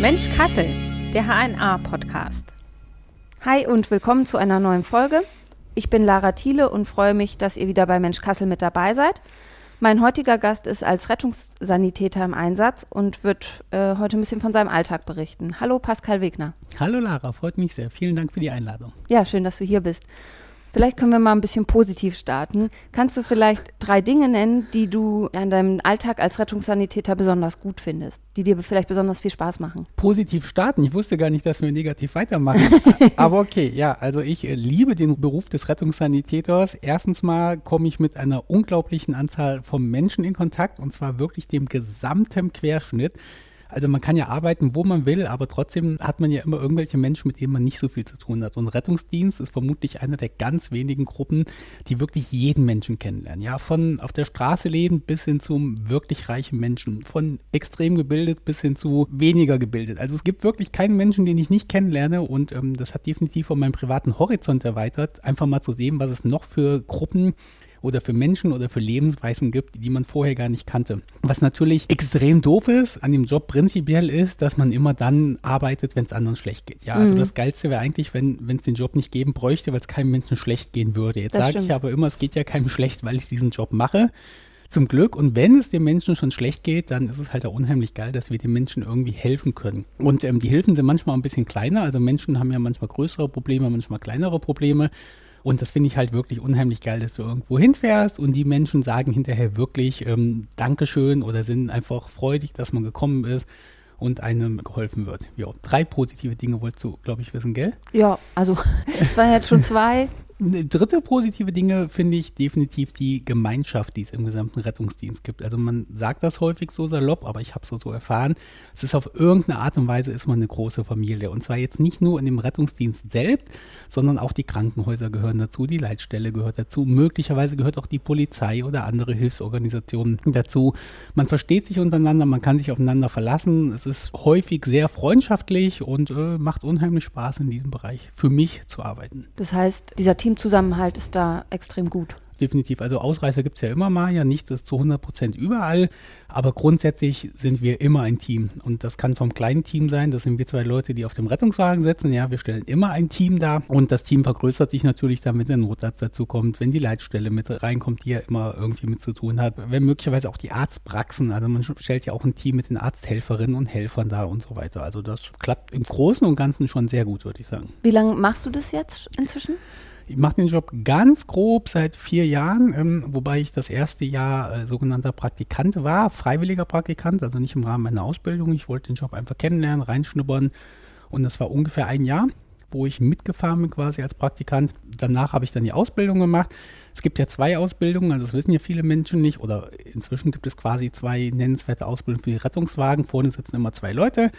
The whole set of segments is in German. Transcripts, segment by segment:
Mensch Kassel, der HNA-Podcast. Hi und willkommen zu einer neuen Folge. Ich bin Lara Thiele und freue mich, dass ihr wieder bei Mensch Kassel mit dabei seid. Mein heutiger Gast ist als Rettungssanitäter im Einsatz und wird äh, heute ein bisschen von seinem Alltag berichten. Hallo Pascal Wegner. Hallo Lara, freut mich sehr. Vielen Dank für die Einladung. Ja, schön, dass du hier bist. Vielleicht können wir mal ein bisschen positiv starten. Kannst du vielleicht drei Dinge nennen, die du an deinem Alltag als Rettungssanitäter besonders gut findest, die dir vielleicht besonders viel Spaß machen? Positiv starten? Ich wusste gar nicht, dass wir negativ weitermachen. Aber okay, ja, also ich äh, liebe den Beruf des Rettungssanitäters. Erstens mal komme ich mit einer unglaublichen Anzahl von Menschen in Kontakt und zwar wirklich dem gesamten Querschnitt. Also man kann ja arbeiten, wo man will, aber trotzdem hat man ja immer irgendwelche Menschen, mit denen man nicht so viel zu tun hat. Und Rettungsdienst ist vermutlich einer der ganz wenigen Gruppen, die wirklich jeden Menschen kennenlernen. Ja, von auf der Straße leben bis hin zum wirklich reichen Menschen, von extrem gebildet bis hin zu weniger gebildet. Also es gibt wirklich keinen Menschen, den ich nicht kennenlerne und ähm, das hat definitiv von meinem privaten Horizont erweitert, einfach mal zu sehen, was es noch für Gruppen oder für Menschen oder für Lebensweisen gibt, die man vorher gar nicht kannte. Was natürlich extrem doof ist an dem Job prinzipiell ist, dass man immer dann arbeitet, wenn es anderen schlecht geht. Ja, also mhm. das Geilste wäre eigentlich, wenn es den Job nicht geben bräuchte, weil es keinem Menschen schlecht gehen würde. Jetzt sage ich aber immer, es geht ja keinem schlecht, weil ich diesen Job mache zum Glück. Und wenn es den Menschen schon schlecht geht, dann ist es halt auch unheimlich geil, dass wir den Menschen irgendwie helfen können. Und ähm, die Hilfen sind manchmal ein bisschen kleiner. Also Menschen haben ja manchmal größere Probleme, manchmal kleinere Probleme. Und das finde ich halt wirklich unheimlich geil, dass du irgendwo hinfährst und die Menschen sagen hinterher wirklich ähm, Dankeschön oder sind einfach freudig, dass man gekommen ist und einem geholfen wird. Ja, drei positive Dinge wolltest du, glaube ich, wissen, gell? Ja, also es waren jetzt schon zwei. Dritte positive Dinge finde ich definitiv die Gemeinschaft, die es im gesamten Rettungsdienst gibt. Also man sagt das häufig so salopp, aber ich habe es so erfahren. Es ist auf irgendeine Art und Weise ist man eine große Familie. Und zwar jetzt nicht nur in dem Rettungsdienst selbst, sondern auch die Krankenhäuser gehören dazu, die Leitstelle gehört dazu, möglicherweise gehört auch die Polizei oder andere Hilfsorganisationen dazu. Man versteht sich untereinander, man kann sich aufeinander verlassen. Es ist häufig sehr freundschaftlich und äh, macht unheimlich Spaß in diesem Bereich für mich zu arbeiten. Das heißt, dieser Team Teamzusammenhalt ist da extrem gut definitiv. Also Ausreißer gibt es ja immer mal, ja, nichts ist zu 100 Prozent überall, aber grundsätzlich sind wir immer ein Team. Und das kann vom kleinen Team sein, das sind wir zwei Leute, die auf dem Rettungswagen sitzen, ja, wir stellen immer ein Team da und das Team vergrößert sich natürlich dann, wenn der Notarzt dazu kommt, wenn die Leitstelle mit reinkommt, die ja immer irgendwie mit zu tun hat, wenn möglicherweise auch die Arztpraxen, also man stellt ja auch ein Team mit den Arzthelferinnen und Helfern da und so weiter. Also das klappt im Großen und Ganzen schon sehr gut, würde ich sagen. Wie lange machst du das jetzt inzwischen? Ich mache den Job ganz grob seit vier Jahren, ähm, wobei ich das erste Jahr äh, sogenannter Praktikant war, freiwilliger Praktikant, also nicht im Rahmen meiner Ausbildung. Ich wollte den Job einfach kennenlernen, reinschnuppern und das war ungefähr ein Jahr, wo ich mitgefahren bin quasi als Praktikant. Danach habe ich dann die Ausbildung gemacht. Es gibt ja zwei Ausbildungen, also das wissen ja viele Menschen nicht, oder inzwischen gibt es quasi zwei nennenswerte Ausbildungen für die Rettungswagen. Vorne sitzen immer zwei Leute.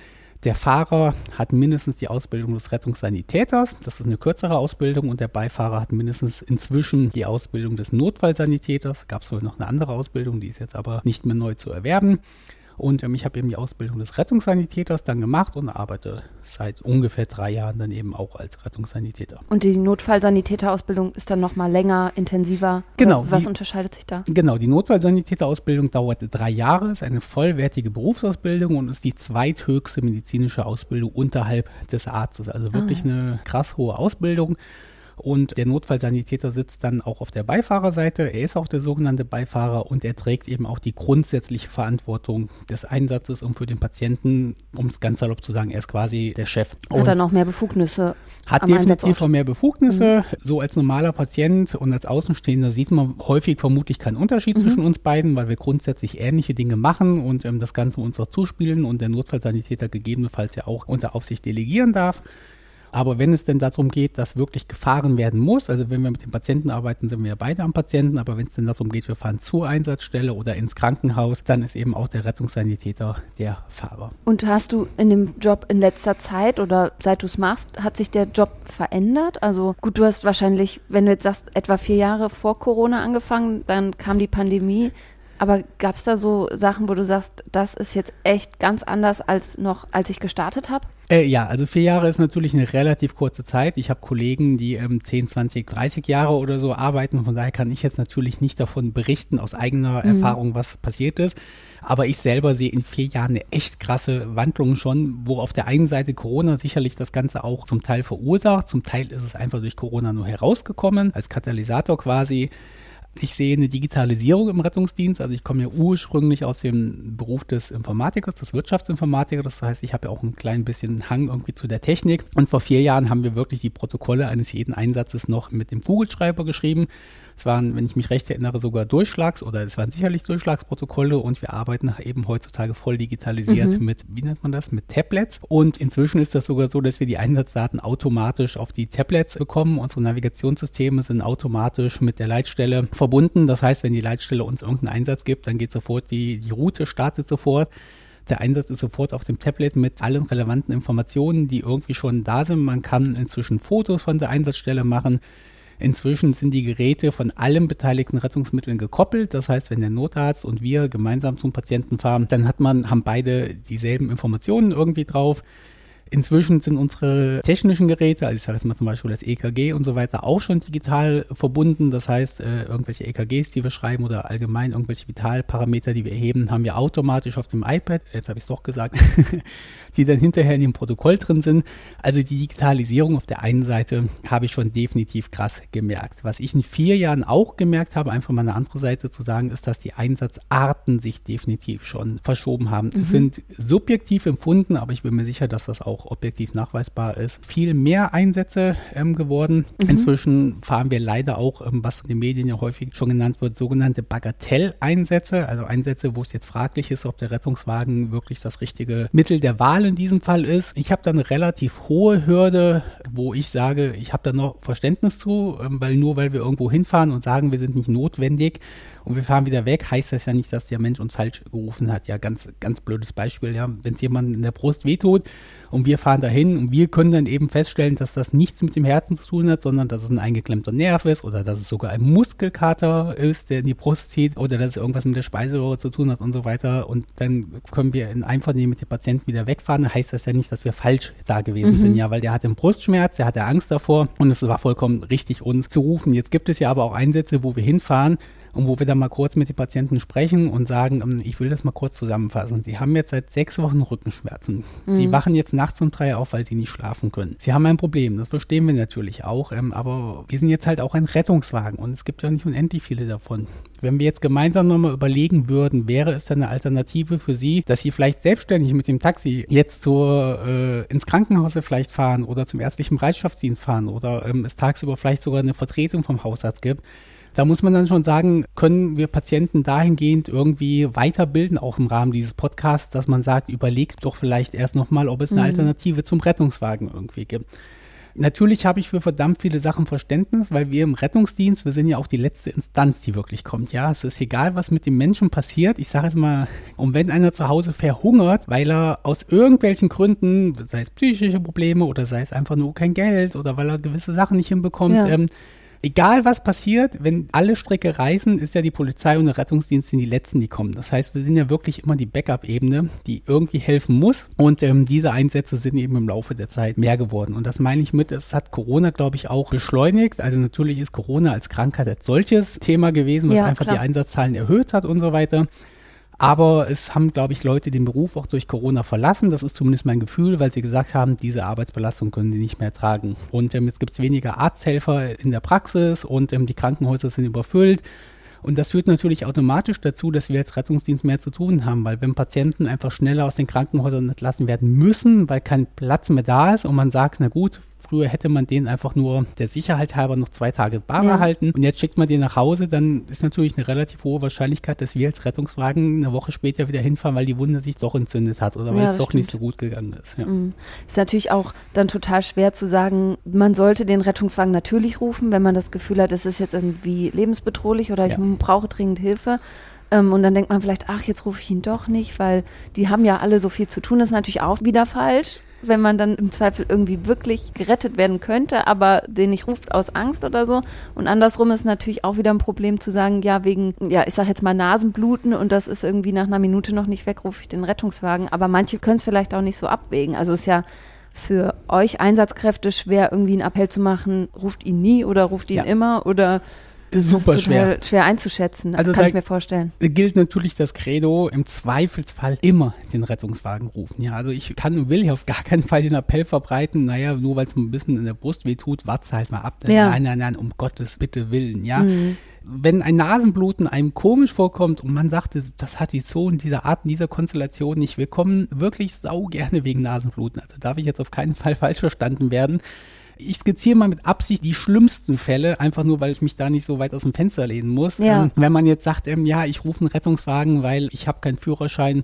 Der Fahrer hat mindestens die Ausbildung des Rettungssanitäters. Das ist eine kürzere Ausbildung. Und der Beifahrer hat mindestens inzwischen die Ausbildung des Notfallsanitäters. Gab es wohl noch eine andere Ausbildung, die ist jetzt aber nicht mehr neu zu erwerben. Und ähm, ich habe eben die Ausbildung des Rettungssanitäters dann gemacht und arbeite seit ungefähr drei Jahren dann eben auch als Rettungssanitäter. Und die Notfallsanitäterausbildung ist dann nochmal länger, intensiver? Genau. Was die, unterscheidet sich da? Genau, die Notfallsanitäterausbildung dauerte drei Jahre, ist eine vollwertige Berufsausbildung und ist die zweithöchste medizinische Ausbildung unterhalb des Arztes. Also wirklich ah, eine krass hohe Ausbildung. Und der Notfallsanitäter sitzt dann auch auf der Beifahrerseite. Er ist auch der sogenannte Beifahrer und er trägt eben auch die grundsätzliche Verantwortung des Einsatzes und für den Patienten, um es ganz salopp zu sagen, er ist quasi der Chef. Hat er noch mehr Befugnisse? Hat definitiv auch mehr Befugnisse. Mhm. So als normaler Patient und als Außenstehender sieht man häufig vermutlich keinen Unterschied mhm. zwischen uns beiden, weil wir grundsätzlich ähnliche Dinge machen und ähm, das Ganze uns auch zuspielen und der Notfallsanitäter gegebenenfalls ja auch unter Aufsicht delegieren darf. Aber wenn es denn darum geht, dass wirklich gefahren werden muss, also wenn wir mit den Patienten arbeiten, sind wir beide am Patienten, aber wenn es denn darum geht, wir fahren zur Einsatzstelle oder ins Krankenhaus, dann ist eben auch der Rettungssanitäter der Fahrer. Und hast du in dem Job in letzter Zeit oder seit du es machst, hat sich der Job verändert? Also gut, du hast wahrscheinlich, wenn du jetzt sagst, etwa vier Jahre vor Corona angefangen, dann kam die Pandemie. Aber gab es da so Sachen, wo du sagst, das ist jetzt echt ganz anders als noch, als ich gestartet habe? Äh, ja, also vier Jahre ist natürlich eine relativ kurze Zeit. Ich habe Kollegen, die ähm, 10, 20, 30 Jahre oder so arbeiten. Von daher kann ich jetzt natürlich nicht davon berichten aus eigener mhm. Erfahrung, was passiert ist. Aber ich selber sehe in vier Jahren eine echt krasse Wandlung schon, wo auf der einen Seite Corona sicherlich das Ganze auch zum Teil verursacht. Zum Teil ist es einfach durch Corona nur herausgekommen, als Katalysator quasi. Ich sehe eine Digitalisierung im Rettungsdienst. Also ich komme ja ursprünglich aus dem Beruf des Informatikers, des Wirtschaftsinformatikers. Das heißt, ich habe ja auch ein klein bisschen Hang irgendwie zu der Technik. Und vor vier Jahren haben wir wirklich die Protokolle eines jeden Einsatzes noch mit dem Kugelschreiber geschrieben. Es waren, wenn ich mich recht erinnere, sogar Durchschlags- oder es waren sicherlich Durchschlagsprotokolle und wir arbeiten eben heutzutage voll digitalisiert mhm. mit, wie nennt man das, mit Tablets. Und inzwischen ist das sogar so, dass wir die Einsatzdaten automatisch auf die Tablets bekommen. Unsere Navigationssysteme sind automatisch mit der Leitstelle verbunden. Das heißt, wenn die Leitstelle uns irgendeinen Einsatz gibt, dann geht sofort die, die Route, startet sofort. Der Einsatz ist sofort auf dem Tablet mit allen relevanten Informationen, die irgendwie schon da sind. Man kann inzwischen Fotos von der Einsatzstelle machen. Inzwischen sind die Geräte von allen beteiligten Rettungsmitteln gekoppelt. Das heißt, wenn der Notarzt und wir gemeinsam zum Patienten fahren, dann hat man, haben beide dieselben Informationen irgendwie drauf. Inzwischen sind unsere technischen Geräte, also ich sage jetzt mal zum Beispiel das EKG und so weiter, auch schon digital verbunden. Das heißt, äh, irgendwelche EKGs, die wir schreiben oder allgemein irgendwelche Vitalparameter, die wir erheben, haben wir automatisch auf dem iPad, jetzt habe ich es doch gesagt, die dann hinterher in dem Protokoll drin sind. Also die Digitalisierung auf der einen Seite habe ich schon definitiv krass gemerkt. Was ich in vier Jahren auch gemerkt habe, einfach mal eine andere Seite zu sagen, ist, dass die Einsatzarten sich definitiv schon verschoben haben. Mhm. Es sind subjektiv empfunden, aber ich bin mir sicher, dass das auch auch objektiv nachweisbar ist, viel mehr Einsätze ähm, geworden. Mhm. Inzwischen fahren wir leider auch, ähm, was in den Medien ja häufig schon genannt wird, sogenannte Bagatelleinsätze, also Einsätze, wo es jetzt fraglich ist, ob der Rettungswagen wirklich das richtige Mittel der Wahl in diesem Fall ist. Ich habe da eine relativ hohe Hürde, wo ich sage, ich habe da noch Verständnis zu, ähm, weil nur weil wir irgendwo hinfahren und sagen, wir sind nicht notwendig, und wir fahren wieder weg, heißt das ja nicht, dass der Mensch uns falsch gerufen hat. Ja, ganz, ganz blödes Beispiel, ja. Wenn es jemand in der Brust wehtut und wir fahren dahin und wir können dann eben feststellen, dass das nichts mit dem Herzen zu tun hat, sondern dass es ein eingeklemmter Nerv ist oder dass es sogar ein Muskelkater ist, der in die Brust zieht oder dass es irgendwas mit der Speiseröhre zu tun hat und so weiter. Und dann können wir in Einvernehmen mit dem Patienten wieder wegfahren. Dann heißt das ja nicht, dass wir falsch da gewesen mhm. sind, ja, weil der hatte einen Brustschmerz, der hatte Angst davor und es war vollkommen richtig, uns zu rufen. Jetzt gibt es ja aber auch Einsätze, wo wir hinfahren und wo wir dann mal kurz mit den Patienten sprechen und sagen, ähm, ich will das mal kurz zusammenfassen. Sie haben jetzt seit sechs Wochen Rückenschmerzen. Mhm. Sie wachen jetzt nachts um drei auf, weil sie nicht schlafen können. Sie haben ein Problem, das verstehen wir natürlich auch, ähm, aber wir sind jetzt halt auch ein Rettungswagen und es gibt ja nicht unendlich viele davon. Wenn wir jetzt gemeinsam nochmal überlegen würden, wäre es dann eine Alternative für Sie, dass Sie vielleicht selbstständig mit dem Taxi jetzt zur, äh, ins Krankenhaus vielleicht fahren oder zum ärztlichen Bereitschaftsdienst fahren oder ähm, es tagsüber vielleicht sogar eine Vertretung vom Hausarzt gibt, da muss man dann schon sagen, können wir Patienten dahingehend irgendwie weiterbilden, auch im Rahmen dieses Podcasts, dass man sagt, überlegt doch vielleicht erst nochmal, ob es eine mhm. Alternative zum Rettungswagen irgendwie gibt. Natürlich habe ich für verdammt viele Sachen Verständnis, weil wir im Rettungsdienst, wir sind ja auch die letzte Instanz, die wirklich kommt. Ja, es ist egal, was mit dem Menschen passiert. Ich sage es mal, und wenn einer zu Hause verhungert, weil er aus irgendwelchen Gründen, sei es psychische Probleme oder sei es einfach nur kein Geld oder weil er gewisse Sachen nicht hinbekommt, ja. ähm, egal was passiert, wenn alle Strecke reisen, ist ja die Polizei und der Rettungsdienst die letzten, die kommen. Das heißt, wir sind ja wirklich immer die Backup-Ebene, die irgendwie helfen muss. Und ähm, diese Einsätze sind eben im Laufe der Zeit mehr geworden. Und das meine ich mit, es hat Corona, glaube ich, auch beschleunigt. Also natürlich ist Corona als Krankheit als solches Thema gewesen, was ja, einfach klar. die Einsatzzahlen erhöht hat und so weiter. Aber es haben, glaube ich, Leute den Beruf auch durch Corona verlassen. Das ist zumindest mein Gefühl, weil sie gesagt haben, diese Arbeitsbelastung können sie nicht mehr tragen. Und ähm, jetzt gibt es weniger Arzthelfer in der Praxis und ähm, die Krankenhäuser sind überfüllt. Und das führt natürlich automatisch dazu, dass wir als Rettungsdienst mehr zu tun haben, weil wenn Patienten einfach schneller aus den Krankenhäusern entlassen werden müssen, weil kein Platz mehr da ist und man sagt, na gut, Früher hätte man den einfach nur der Sicherheit halber noch zwei Tage bar ja. halten und jetzt schickt man den nach Hause, dann ist natürlich eine relativ hohe Wahrscheinlichkeit, dass wir als Rettungswagen eine Woche später wieder hinfahren, weil die Wunde sich doch entzündet hat oder weil ja, es doch stimmt. nicht so gut gegangen ist. Ja. Mhm. Ist natürlich auch dann total schwer zu sagen, man sollte den Rettungswagen natürlich rufen, wenn man das Gefühl hat, es ist jetzt irgendwie lebensbedrohlich oder ich brauche dringend Hilfe. Ähm, und dann denkt man vielleicht, ach, jetzt rufe ich ihn doch nicht, weil die haben ja alle so viel zu tun. Das ist natürlich auch wieder falsch. Wenn man dann im Zweifel irgendwie wirklich gerettet werden könnte, aber den nicht ruft aus Angst oder so. Und andersrum ist natürlich auch wieder ein Problem zu sagen, ja, wegen, ja, ich sag jetzt mal Nasenbluten und das ist irgendwie nach einer Minute noch nicht weg, rufe ich den Rettungswagen. Aber manche können es vielleicht auch nicht so abwägen. Also ist ja für euch Einsatzkräfte schwer, irgendwie einen Appell zu machen, ruft ihn nie oder ruft ihn ja. immer oder ist super ist schwer. schwer einzuschätzen, also kann ich mir vorstellen. Gilt natürlich das Credo, im Zweifelsfall immer den Rettungswagen rufen. Ja, also ich kann und will hier auf gar keinen Fall den Appell verbreiten, naja, nur weil es ein bisschen in der Brust wehtut, warte halt mal ab. Ja. Nein, nein, nein, um Gottes bitte Willen, ja. Mhm wenn ein Nasenbluten einem komisch vorkommt und man sagte, das hat die so in dieser Art, in dieser Konstellation nicht, wir kommen wirklich sau gerne wegen Nasenbluten. Also darf ich jetzt auf keinen Fall falsch verstanden werden ich skizziere mal mit Absicht die schlimmsten Fälle, einfach nur, weil ich mich da nicht so weit aus dem Fenster lehnen muss. Ja. Ähm, wenn man jetzt sagt, ähm, ja, ich rufe einen Rettungswagen, weil ich habe keinen Führerschein,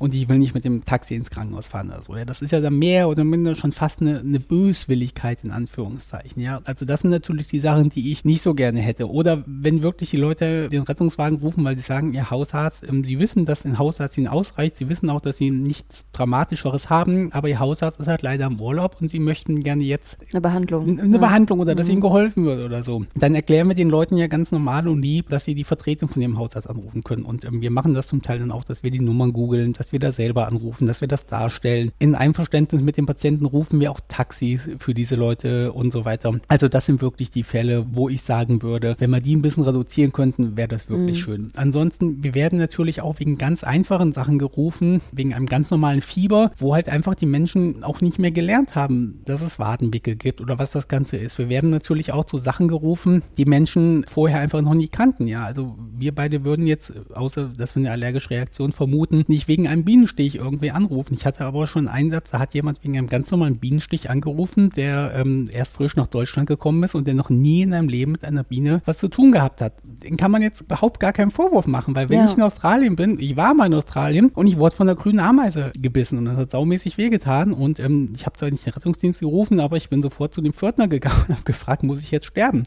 und ich will nicht mit dem Taxi ins Krankenhaus fahren oder so. Ja, das ist ja dann mehr oder minder schon fast eine, eine Böswilligkeit in Anführungszeichen. Ja, also das sind natürlich die Sachen, die ich nicht so gerne hätte. Oder wenn wirklich die Leute den Rettungswagen rufen, weil sie sagen, ihr Hausarzt, ähm, sie wissen, dass ein Hausarzt ihnen ausreicht, sie wissen auch, dass sie nichts Dramatischeres haben, aber ihr Hausarzt ist halt leider im Urlaub und sie möchten gerne jetzt eine Behandlung. Eine ja. Behandlung oder dass mhm. ihnen geholfen wird oder so. Dann erklären wir den Leuten ja ganz normal und lieb, dass sie die Vertretung von ihrem Hausarzt anrufen können. Und ähm, wir machen das zum Teil dann auch, dass wir die Nummern googeln, dass wir da selber anrufen, dass wir das darstellen. In Einverständnis mit dem Patienten rufen wir auch Taxis für diese Leute und so weiter. Also das sind wirklich die Fälle, wo ich sagen würde, wenn wir die ein bisschen reduzieren könnten, wäre das wirklich mhm. schön. Ansonsten, wir werden natürlich auch wegen ganz einfachen Sachen gerufen, wegen einem ganz normalen Fieber, wo halt einfach die Menschen auch nicht mehr gelernt haben, dass es Wadenwickel gibt oder was das Ganze ist. Wir werden natürlich auch zu Sachen gerufen, die Menschen vorher einfach noch nicht kannten. Ja, also wir beide würden jetzt, außer dass wir eine allergische Reaktion vermuten, nicht wegen einem Bienenstich Bienenstich irgendwie anrufen. Ich hatte aber schon einen Einsatz, da hat jemand wegen einem ganz normalen Bienenstich angerufen, der ähm, erst frisch nach Deutschland gekommen ist und der noch nie in seinem Leben mit einer Biene was zu tun gehabt hat. Den kann man jetzt überhaupt gar keinen Vorwurf machen, weil wenn ja. ich in Australien bin, ich war mal in Australien und ich wurde von der grünen Ameise gebissen und das hat saumäßig wehgetan und ähm, ich habe zwar nicht den Rettungsdienst gerufen, aber ich bin sofort zu dem Pförtner gegangen und habe gefragt, muss ich jetzt sterben?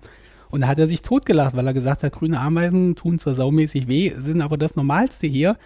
Und da hat er sich totgelacht, weil er gesagt hat, grüne Ameisen tun zwar saumäßig weh, sind aber das Normalste hier.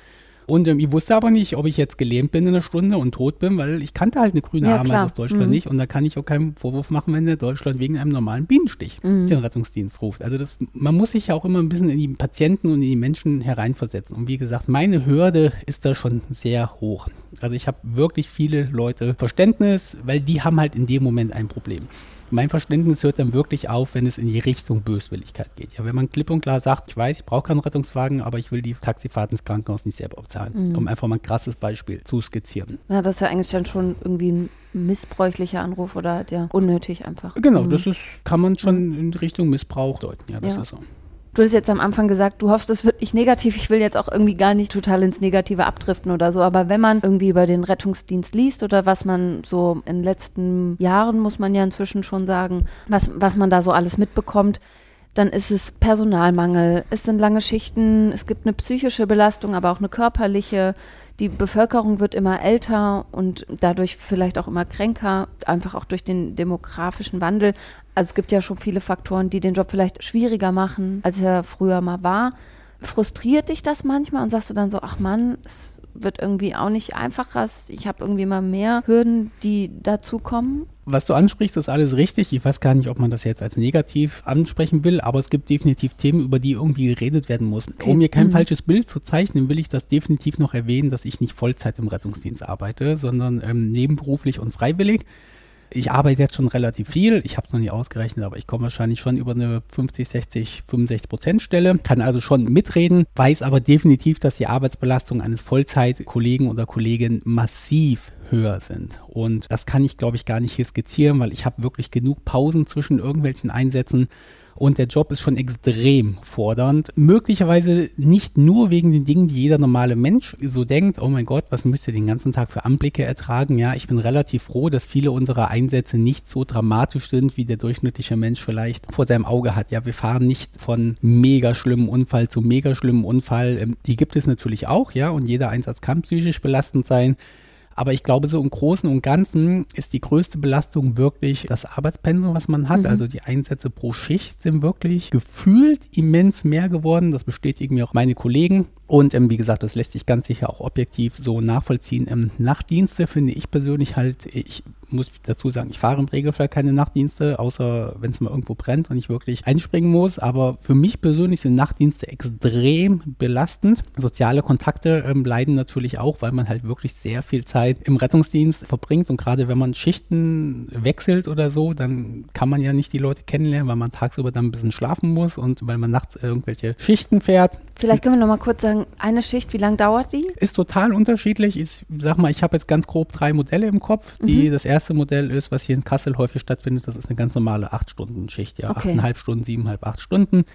Und ähm, ich wusste aber nicht, ob ich jetzt gelähmt bin in einer Stunde und tot bin, weil ich kannte halt eine grüne ja, Ameise aus Deutschland mhm. nicht. Und da kann ich auch keinen Vorwurf machen, wenn der Deutschland wegen einem normalen Bienenstich mhm. den Rettungsdienst ruft. Also das, man muss sich ja auch immer ein bisschen in die Patienten und in die Menschen hereinversetzen. Und wie gesagt, meine Hürde ist da schon sehr hoch. Also ich habe wirklich viele Leute Verständnis, weil die haben halt in dem Moment ein Problem. Mein Verständnis hört dann wirklich auf, wenn es in die Richtung Böswilligkeit geht. Ja, wenn man klipp und klar sagt, ich weiß, ich brauche keinen Rettungswagen, aber ich will die Taxifahrt ins Krankenhaus nicht selber bezahlen. Mhm. Um einfach mal ein krasses Beispiel zu skizzieren. Ja, das ist ja eigentlich dann schon irgendwie ein missbräuchlicher Anruf oder ja, unnötig einfach. Genau, mhm. das ist, kann man schon in Richtung Missbrauch deuten. Ja, das ja. ist so. Du hast jetzt am Anfang gesagt, du hoffst, es wird nicht negativ. Ich will jetzt auch irgendwie gar nicht total ins Negative abdriften oder so. Aber wenn man irgendwie über den Rettungsdienst liest oder was man so in den letzten Jahren, muss man ja inzwischen schon sagen, was, was man da so alles mitbekommt, dann ist es Personalmangel, es sind lange Schichten, es gibt eine psychische Belastung, aber auch eine körperliche die Bevölkerung wird immer älter und dadurch vielleicht auch immer kränker, einfach auch durch den demografischen Wandel. Also es gibt ja schon viele Faktoren, die den Job vielleicht schwieriger machen, als er früher mal war. Frustriert dich das manchmal und sagst du dann so, ach Mann, es wird irgendwie auch nicht einfacher. Ich habe irgendwie immer mehr Hürden, die dazukommen was du ansprichst, ist alles richtig. Ich weiß gar nicht, ob man das jetzt als negativ ansprechen will, aber es gibt definitiv Themen, über die irgendwie geredet werden muss. Okay. Um mir kein mhm. falsches Bild zu zeichnen, will ich das definitiv noch erwähnen, dass ich nicht Vollzeit im Rettungsdienst arbeite, sondern ähm, nebenberuflich und freiwillig. Ich arbeite jetzt schon relativ viel. Ich habe es noch nicht ausgerechnet, aber ich komme wahrscheinlich schon über eine 50, 60, 65 Prozent Stelle. Kann also schon mitreden, weiß aber definitiv, dass die Arbeitsbelastung eines Vollzeitkollegen oder Kollegin massiv höher sind. Und das kann ich, glaube ich, gar nicht hier skizzieren, weil ich habe wirklich genug Pausen zwischen irgendwelchen Einsätzen und der Job ist schon extrem fordernd. Möglicherweise nicht nur wegen den Dingen, die jeder normale Mensch so denkt, oh mein Gott, was müsst ihr den ganzen Tag für Anblicke ertragen? Ja, ich bin relativ froh, dass viele unserer Einsätze nicht so dramatisch sind, wie der durchschnittliche Mensch vielleicht vor seinem Auge hat. Ja, wir fahren nicht von mega schlimmen Unfall zu mega schlimmen Unfall. Ähm, die gibt es natürlich auch, ja, und jeder Einsatz kann psychisch belastend sein. Aber ich glaube, so im Großen und Ganzen ist die größte Belastung wirklich das Arbeitspensum, was man hat. Mhm. Also die Einsätze pro Schicht sind wirklich gefühlt immens mehr geworden. Das bestätigen mir auch meine Kollegen. Und ähm, wie gesagt, das lässt sich ganz sicher auch objektiv so nachvollziehen. Ähm, Nachtdienste finde ich persönlich halt, ich muss dazu sagen, ich fahre im Regelfall keine Nachtdienste, außer wenn es mal irgendwo brennt und ich wirklich einspringen muss. Aber für mich persönlich sind Nachtdienste extrem belastend. Soziale Kontakte ähm, leiden natürlich auch, weil man halt wirklich sehr viel Zeit im Rettungsdienst verbringt. Und gerade wenn man Schichten wechselt oder so, dann kann man ja nicht die Leute kennenlernen, weil man tagsüber dann ein bisschen schlafen muss und weil man nachts irgendwelche Schichten fährt. Vielleicht können wir noch mal kurz sagen, eine Schicht, wie lange dauert die? Ist total unterschiedlich. Ich sag mal, ich habe jetzt ganz grob drei Modelle im Kopf. Die, mhm. Das erste Modell ist, was hier in Kassel häufig stattfindet, das ist eine ganz normale 8-Stunden-Schicht. Ja, okay. 8,5 Stunden, 7,5, 8 Stunden.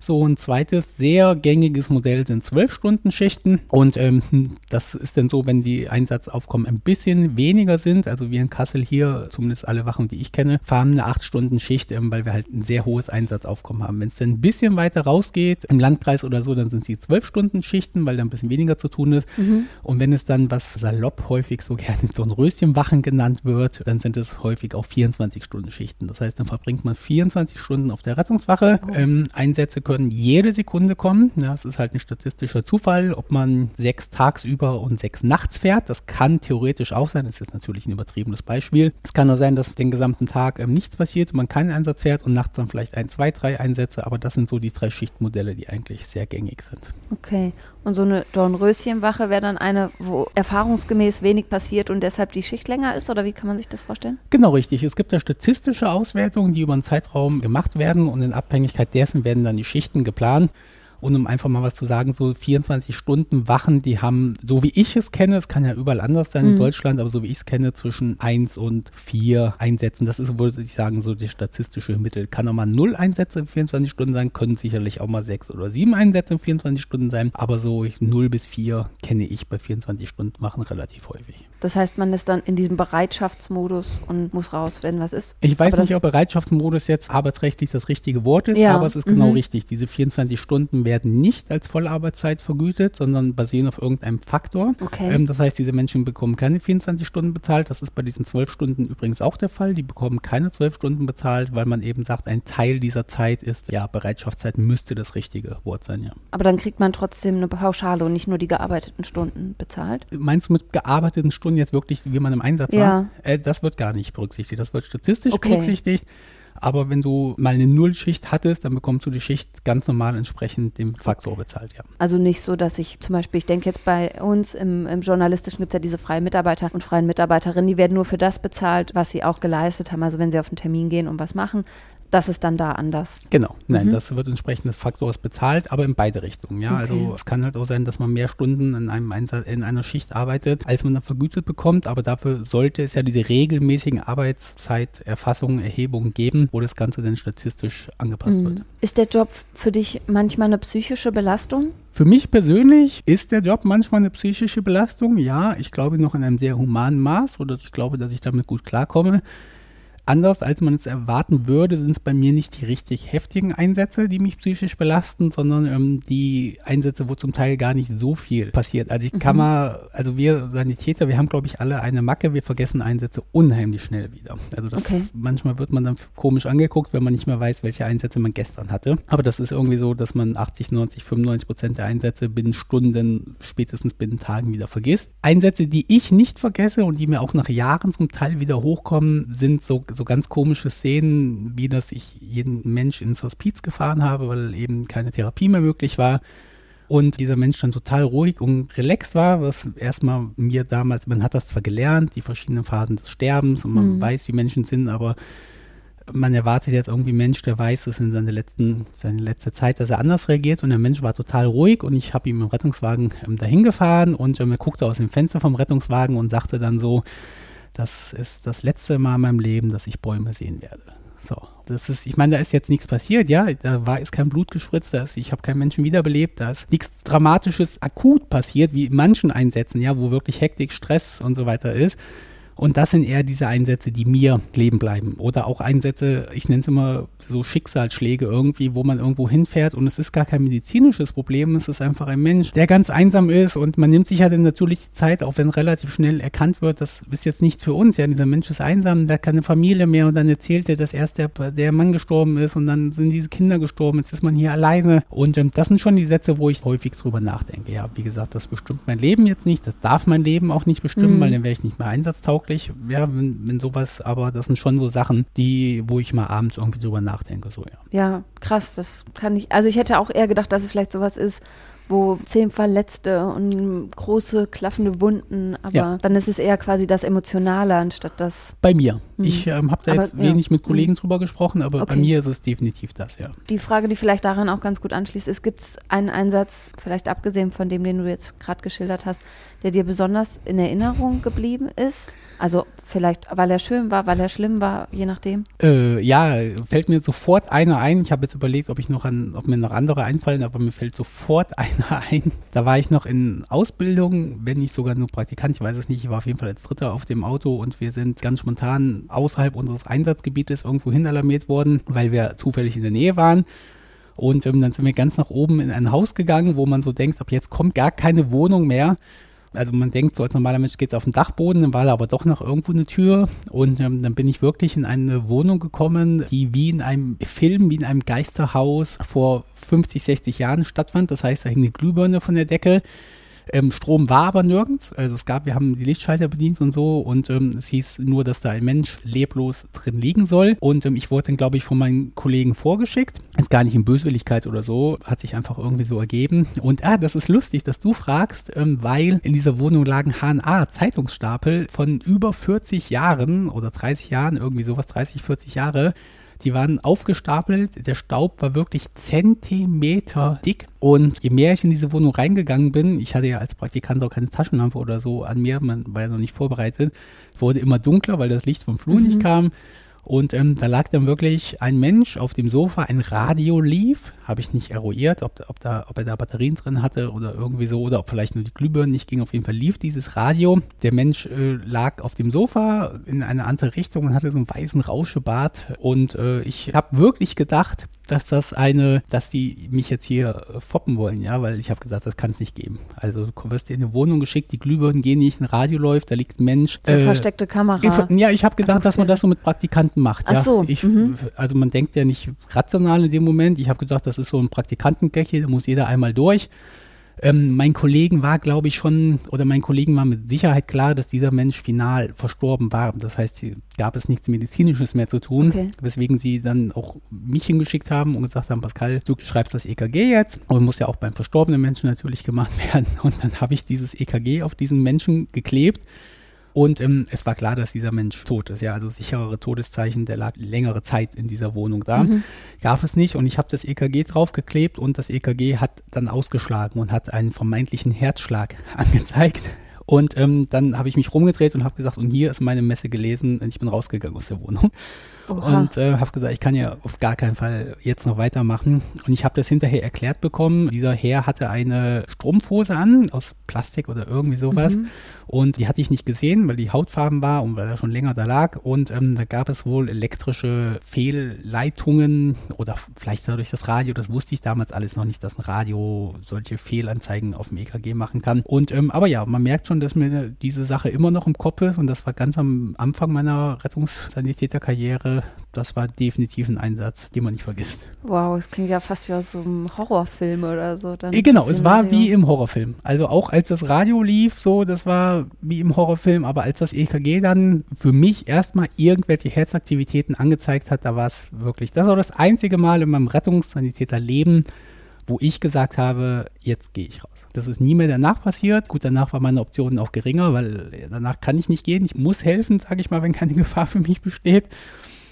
So ein zweites sehr gängiges Modell sind zwölf Stunden Schichten und ähm, das ist dann so, wenn die Einsatzaufkommen ein bisschen weniger sind, also wir in Kassel hier, zumindest alle Wachen, die ich kenne, fahren eine acht Stunden Schicht, ähm, weil wir halt ein sehr hohes Einsatzaufkommen haben. Wenn es dann ein bisschen weiter rausgeht, im Landkreis oder so, dann sind sie zwölf Stunden Schichten, weil da ein bisschen weniger zu tun ist. Mhm. Und wenn es dann, was salopp häufig so gerne Dornröschenwachen genannt wird, dann sind es häufig auch 24 Stunden Schichten. Das heißt, dann verbringt man 24 Stunden auf der Rettungswache. Oh. Ähm, Einsätze können jede Sekunde kommen. Ja, es ist halt ein statistischer Zufall, ob man sechs tagsüber und sechs nachts fährt. Das kann theoretisch auch sein. Das ist natürlich ein übertriebenes Beispiel. Es kann nur sein, dass den gesamten Tag ähm, nichts passiert, man keinen Einsatz fährt und nachts dann vielleicht ein, zwei, drei Einsätze. Aber das sind so die drei Schichtmodelle, die eigentlich sehr gängig sind. Okay. Und so eine Dornröschenwache wäre dann eine, wo erfahrungsgemäß wenig passiert und deshalb die Schicht länger ist? Oder wie kann man sich das vorstellen? Genau richtig. Es gibt ja statistische Auswertungen, die über einen Zeitraum gemacht werden und in Abhängigkeit dessen werden dann die Schichten geplant. Und um einfach mal was zu sagen, so 24 Stunden Wachen, die haben, so wie ich es kenne, es kann ja überall anders sein mhm. in Deutschland, aber so wie ich es kenne, zwischen 1 und 4 Einsätzen. Das ist, würde ich sagen, so die statistische Mittel. Kann auch mal 0 Einsätze in 24 Stunden sein, können sicherlich auch mal 6 oder 7 Einsätze in 24 Stunden sein, aber so 0 bis 4 kenne ich bei 24 Stunden Wachen relativ häufig. Das heißt, man ist dann in diesem Bereitschaftsmodus und muss raus, wenn was ist. Ich weiß aber nicht, ob Bereitschaftsmodus jetzt arbeitsrechtlich das richtige Wort ist, ja. aber es ist genau mhm. richtig. Diese 24 Stunden werden nicht als Vollarbeitszeit vergütet, sondern basieren auf irgendeinem Faktor. Okay. Ähm, das heißt, diese Menschen bekommen keine 24 Stunden bezahlt. Das ist bei diesen 12 Stunden übrigens auch der Fall. Die bekommen keine 12 Stunden bezahlt, weil man eben sagt, ein Teil dieser Zeit ist, ja, Bereitschaftszeit müsste das richtige Wort sein, ja. Aber dann kriegt man trotzdem eine Pauschale und nicht nur die gearbeiteten Stunden bezahlt? Meinst du mit gearbeiteten Stunden? Stunden jetzt wirklich, wie man im Einsatz ja. war, äh, das wird gar nicht berücksichtigt. Das wird statistisch okay. berücksichtigt. Aber wenn du mal eine Nullschicht hattest, dann bekommst du die Schicht ganz normal entsprechend dem Faktor bezahlt, ja. Also nicht so, dass ich zum Beispiel, ich denke jetzt bei uns im, im Journalistischen gibt es ja diese freien Mitarbeiter und freien Mitarbeiterinnen, die werden nur für das bezahlt, was sie auch geleistet haben. Also wenn sie auf einen Termin gehen und was machen, das ist dann da anders. Genau, nein, mhm. das wird entsprechend des Faktors bezahlt, aber in beide Richtungen. Ja, also okay. also es kann halt auch sein, dass man mehr Stunden in einem Einsatz, in einer Schicht arbeitet, als man dann vergütet bekommt, aber dafür sollte es ja diese regelmäßigen Arbeitszeiterfassungen, Erhebungen geben, wo das Ganze dann statistisch angepasst mhm. wird. Ist der Job für dich manchmal eine psychische Belastung? Für mich persönlich ist der Job manchmal eine psychische Belastung. Ja, ich glaube noch in einem sehr humanen Maß oder ich glaube, dass ich damit gut klarkomme. Anders als man es erwarten würde, sind es bei mir nicht die richtig heftigen Einsätze, die mich psychisch belasten, sondern ähm, die Einsätze, wo zum Teil gar nicht so viel passiert. Also ich kann mhm. mal, also wir Sanitäter, wir haben glaube ich alle eine Macke, wir vergessen Einsätze unheimlich schnell wieder. Also das okay. manchmal wird man dann komisch angeguckt, wenn man nicht mehr weiß, welche Einsätze man gestern hatte. Aber das ist irgendwie so, dass man 80, 90, 95 Prozent der Einsätze binnen Stunden, spätestens binnen Tagen wieder vergisst. Einsätze, die ich nicht vergesse und die mir auch nach Jahren zum Teil wieder hochkommen, sind so, so so ganz komische Szenen, wie dass ich jeden Mensch ins Hospiz gefahren habe, weil eben keine Therapie mehr möglich war. Und dieser Mensch dann total ruhig und relaxed war, was erstmal mir damals, man hat das zwar gelernt, die verschiedenen Phasen des Sterbens und man mhm. weiß, wie Menschen sind, aber man erwartet jetzt irgendwie Mensch, der weiß es in seiner letzten, seine letzte Zeit, dass er anders reagiert und der Mensch war total ruhig und ich habe ihm im Rettungswagen ähm, dahin gefahren und ähm, er guckte aus dem Fenster vom Rettungswagen und sagte dann so, das ist das letzte Mal in meinem Leben, dass ich Bäume sehen werde. So, das ist, ich meine, da ist jetzt nichts passiert, ja, da war ist kein Blut gespritzt, da ist, ich habe keinen Menschen wiederbelebt, da ist nichts Dramatisches akut passiert, wie in manchen Einsätzen, ja, wo wirklich Hektik, Stress und so weiter ist. Und das sind eher diese Einsätze, die mir kleben bleiben. Oder auch Einsätze, ich nenne es immer so Schicksalsschläge irgendwie, wo man irgendwo hinfährt und es ist gar kein medizinisches Problem, es ist einfach ein Mensch, der ganz einsam ist und man nimmt sich ja dann natürlich die Zeit, auch wenn relativ schnell erkannt wird, das ist jetzt nichts für uns, ja, dieser Mensch ist einsam, der hat keine Familie mehr und dann erzählt er, dass erst der, der Mann gestorben ist und dann sind diese Kinder gestorben, jetzt ist man hier alleine und ähm, das sind schon die Sätze, wo ich häufig drüber nachdenke. Ja, wie gesagt, das bestimmt mein Leben jetzt nicht, das darf mein Leben auch nicht bestimmen, mhm. weil dann wäre ich nicht mehr einsatztauglich, ja, wenn, wenn sowas, aber das sind schon so Sachen, die, wo ich mal abends irgendwie drüber nachdenke, so, ja. Ja, krass, das kann ich, also ich hätte auch eher gedacht, dass es vielleicht sowas ist, wo zehn Verletzte und große klaffende Wunden, aber ja. dann ist es eher quasi das Emotionale anstatt das. Bei mir. Hm. Ich ähm, habe da aber, jetzt wenig ja. mit Kollegen hm. drüber gesprochen, aber okay. bei mir ist es definitiv das, ja. Die Frage, die vielleicht daran auch ganz gut anschließt, ist, gibt es einen Einsatz, vielleicht abgesehen von dem, den du jetzt gerade geschildert hast, der dir besonders in Erinnerung geblieben ist? Also vielleicht, weil er schön war, weil er schlimm war, je nachdem. Äh, ja, fällt mir sofort einer ein. Ich habe jetzt überlegt, ob ich noch an, ob mir noch andere einfallen, aber mir fällt sofort einer ein. Da war ich noch in Ausbildung, wenn nicht sogar nur Praktikant, ich weiß es nicht. Ich war auf jeden Fall als Dritter auf dem Auto und wir sind ganz spontan außerhalb unseres Einsatzgebietes irgendwo hin alarmiert worden, weil wir zufällig in der Nähe waren. Und ähm, dann sind wir ganz nach oben in ein Haus gegangen, wo man so denkt, ab jetzt kommt gar keine Wohnung mehr. Also man denkt, so als normaler Mensch geht es auf den Dachboden, dann war da aber doch noch irgendwo eine Tür und ähm, dann bin ich wirklich in eine Wohnung gekommen, die wie in einem Film, wie in einem Geisterhaus vor 50, 60 Jahren stattfand. Das heißt, da hing eine Glühbirne von der Decke ähm, Strom war aber nirgends. Also es gab, wir haben die Lichtschalter bedient und so und ähm, es hieß nur, dass da ein Mensch leblos drin liegen soll. Und ähm, ich wurde dann, glaube ich, von meinen Kollegen vorgeschickt. Jetzt gar nicht in Böswilligkeit oder so, hat sich einfach irgendwie so ergeben. Und ah, das ist lustig, dass du fragst, ähm, weil in dieser Wohnung lagen HNA-Zeitungsstapel von über 40 Jahren oder 30 Jahren, irgendwie sowas, 30, 40 Jahre die waren aufgestapelt, der Staub war wirklich Zentimeter dick. Und je mehr ich in diese Wohnung reingegangen bin, ich hatte ja als Praktikant auch keine Taschenlampe oder so an mir, man war ja noch nicht vorbereitet, wurde immer dunkler, weil das Licht vom Flur mhm. nicht kam. Und ähm, da lag dann wirklich ein Mensch auf dem Sofa, ein Radio lief, habe ich nicht eruiert, ob, ob, da, ob er da Batterien drin hatte oder irgendwie so, oder ob vielleicht nur die Glühbirnen nicht ging. Auf jeden Fall lief dieses Radio. Der Mensch äh, lag auf dem Sofa in eine andere Richtung und hatte so einen weißen Rauschebart. Und äh, ich habe wirklich gedacht, dass das eine, dass die mich jetzt hier äh, foppen wollen, ja, weil ich habe gesagt, das kann es nicht geben. Also du wirst dir in eine Wohnung geschickt, die Glühbirnen gehen nicht, ein Radio läuft, da liegt ein Mensch. So äh, versteckte Kamera. ja, ich habe gedacht, dass man das so mit Praktikanten macht. Ach ja. so. Ich, mhm. Also man denkt ja nicht rational in dem Moment. Ich habe gedacht, das ist so ein Praktikantengag hier, da muss jeder einmal durch. Ähm, mein Kollegen war, glaube ich, schon, oder mein Kollegen war mit Sicherheit klar, dass dieser Mensch final verstorben war. Das heißt, gab es nichts Medizinisches mehr zu tun, okay. weswegen sie dann auch mich hingeschickt haben und gesagt haben, Pascal, du schreibst das EKG jetzt und muss ja auch beim verstorbenen Menschen natürlich gemacht werden. Und dann habe ich dieses EKG auf diesen Menschen geklebt und ähm, es war klar, dass dieser Mensch tot ist. Ja, also sicherere Todeszeichen, der lag längere Zeit in dieser Wohnung da. Mhm. Gab es nicht. Und ich habe das EKG draufgeklebt und das EKG hat dann ausgeschlagen und hat einen vermeintlichen Herzschlag angezeigt. Und ähm, dann habe ich mich rumgedreht und habe gesagt, und hier ist meine Messe gelesen und ich bin rausgegangen aus der Wohnung. Oha. Und äh, habe gesagt, ich kann ja auf gar keinen Fall jetzt noch weitermachen. Und ich habe das hinterher erklärt bekommen. Dieser Herr hatte eine Strumpfhose an aus Plastik oder irgendwie sowas. Mhm. Und die hatte ich nicht gesehen, weil die Hautfarben war und weil er schon länger da lag. Und ähm, da gab es wohl elektrische Fehlleitungen oder vielleicht dadurch das Radio. Das wusste ich damals alles noch nicht, dass ein Radio solche Fehlanzeigen auf dem EKG machen kann. Und ähm, aber ja, man merkt schon, dass mir diese Sache immer noch im Kopf ist. Und das war ganz am Anfang meiner Rettungssanitäterkarriere das war definitiv ein Einsatz, den man nicht vergisst. Wow, es klingt ja fast wie aus so einem Horrorfilm oder so. Dann äh, genau, es war wie im Horrorfilm. Also auch als das Radio lief, so, das war wie im Horrorfilm, aber als das EKG dann für mich erstmal irgendwelche Herzaktivitäten angezeigt hat, da war es wirklich, das war das einzige Mal in meinem Rettungssanitäterleben, wo ich gesagt habe, jetzt gehe ich raus. Das ist nie mehr danach passiert. Gut, danach war meine Option auch geringer, weil danach kann ich nicht gehen. Ich muss helfen, sage ich mal, wenn keine Gefahr für mich besteht.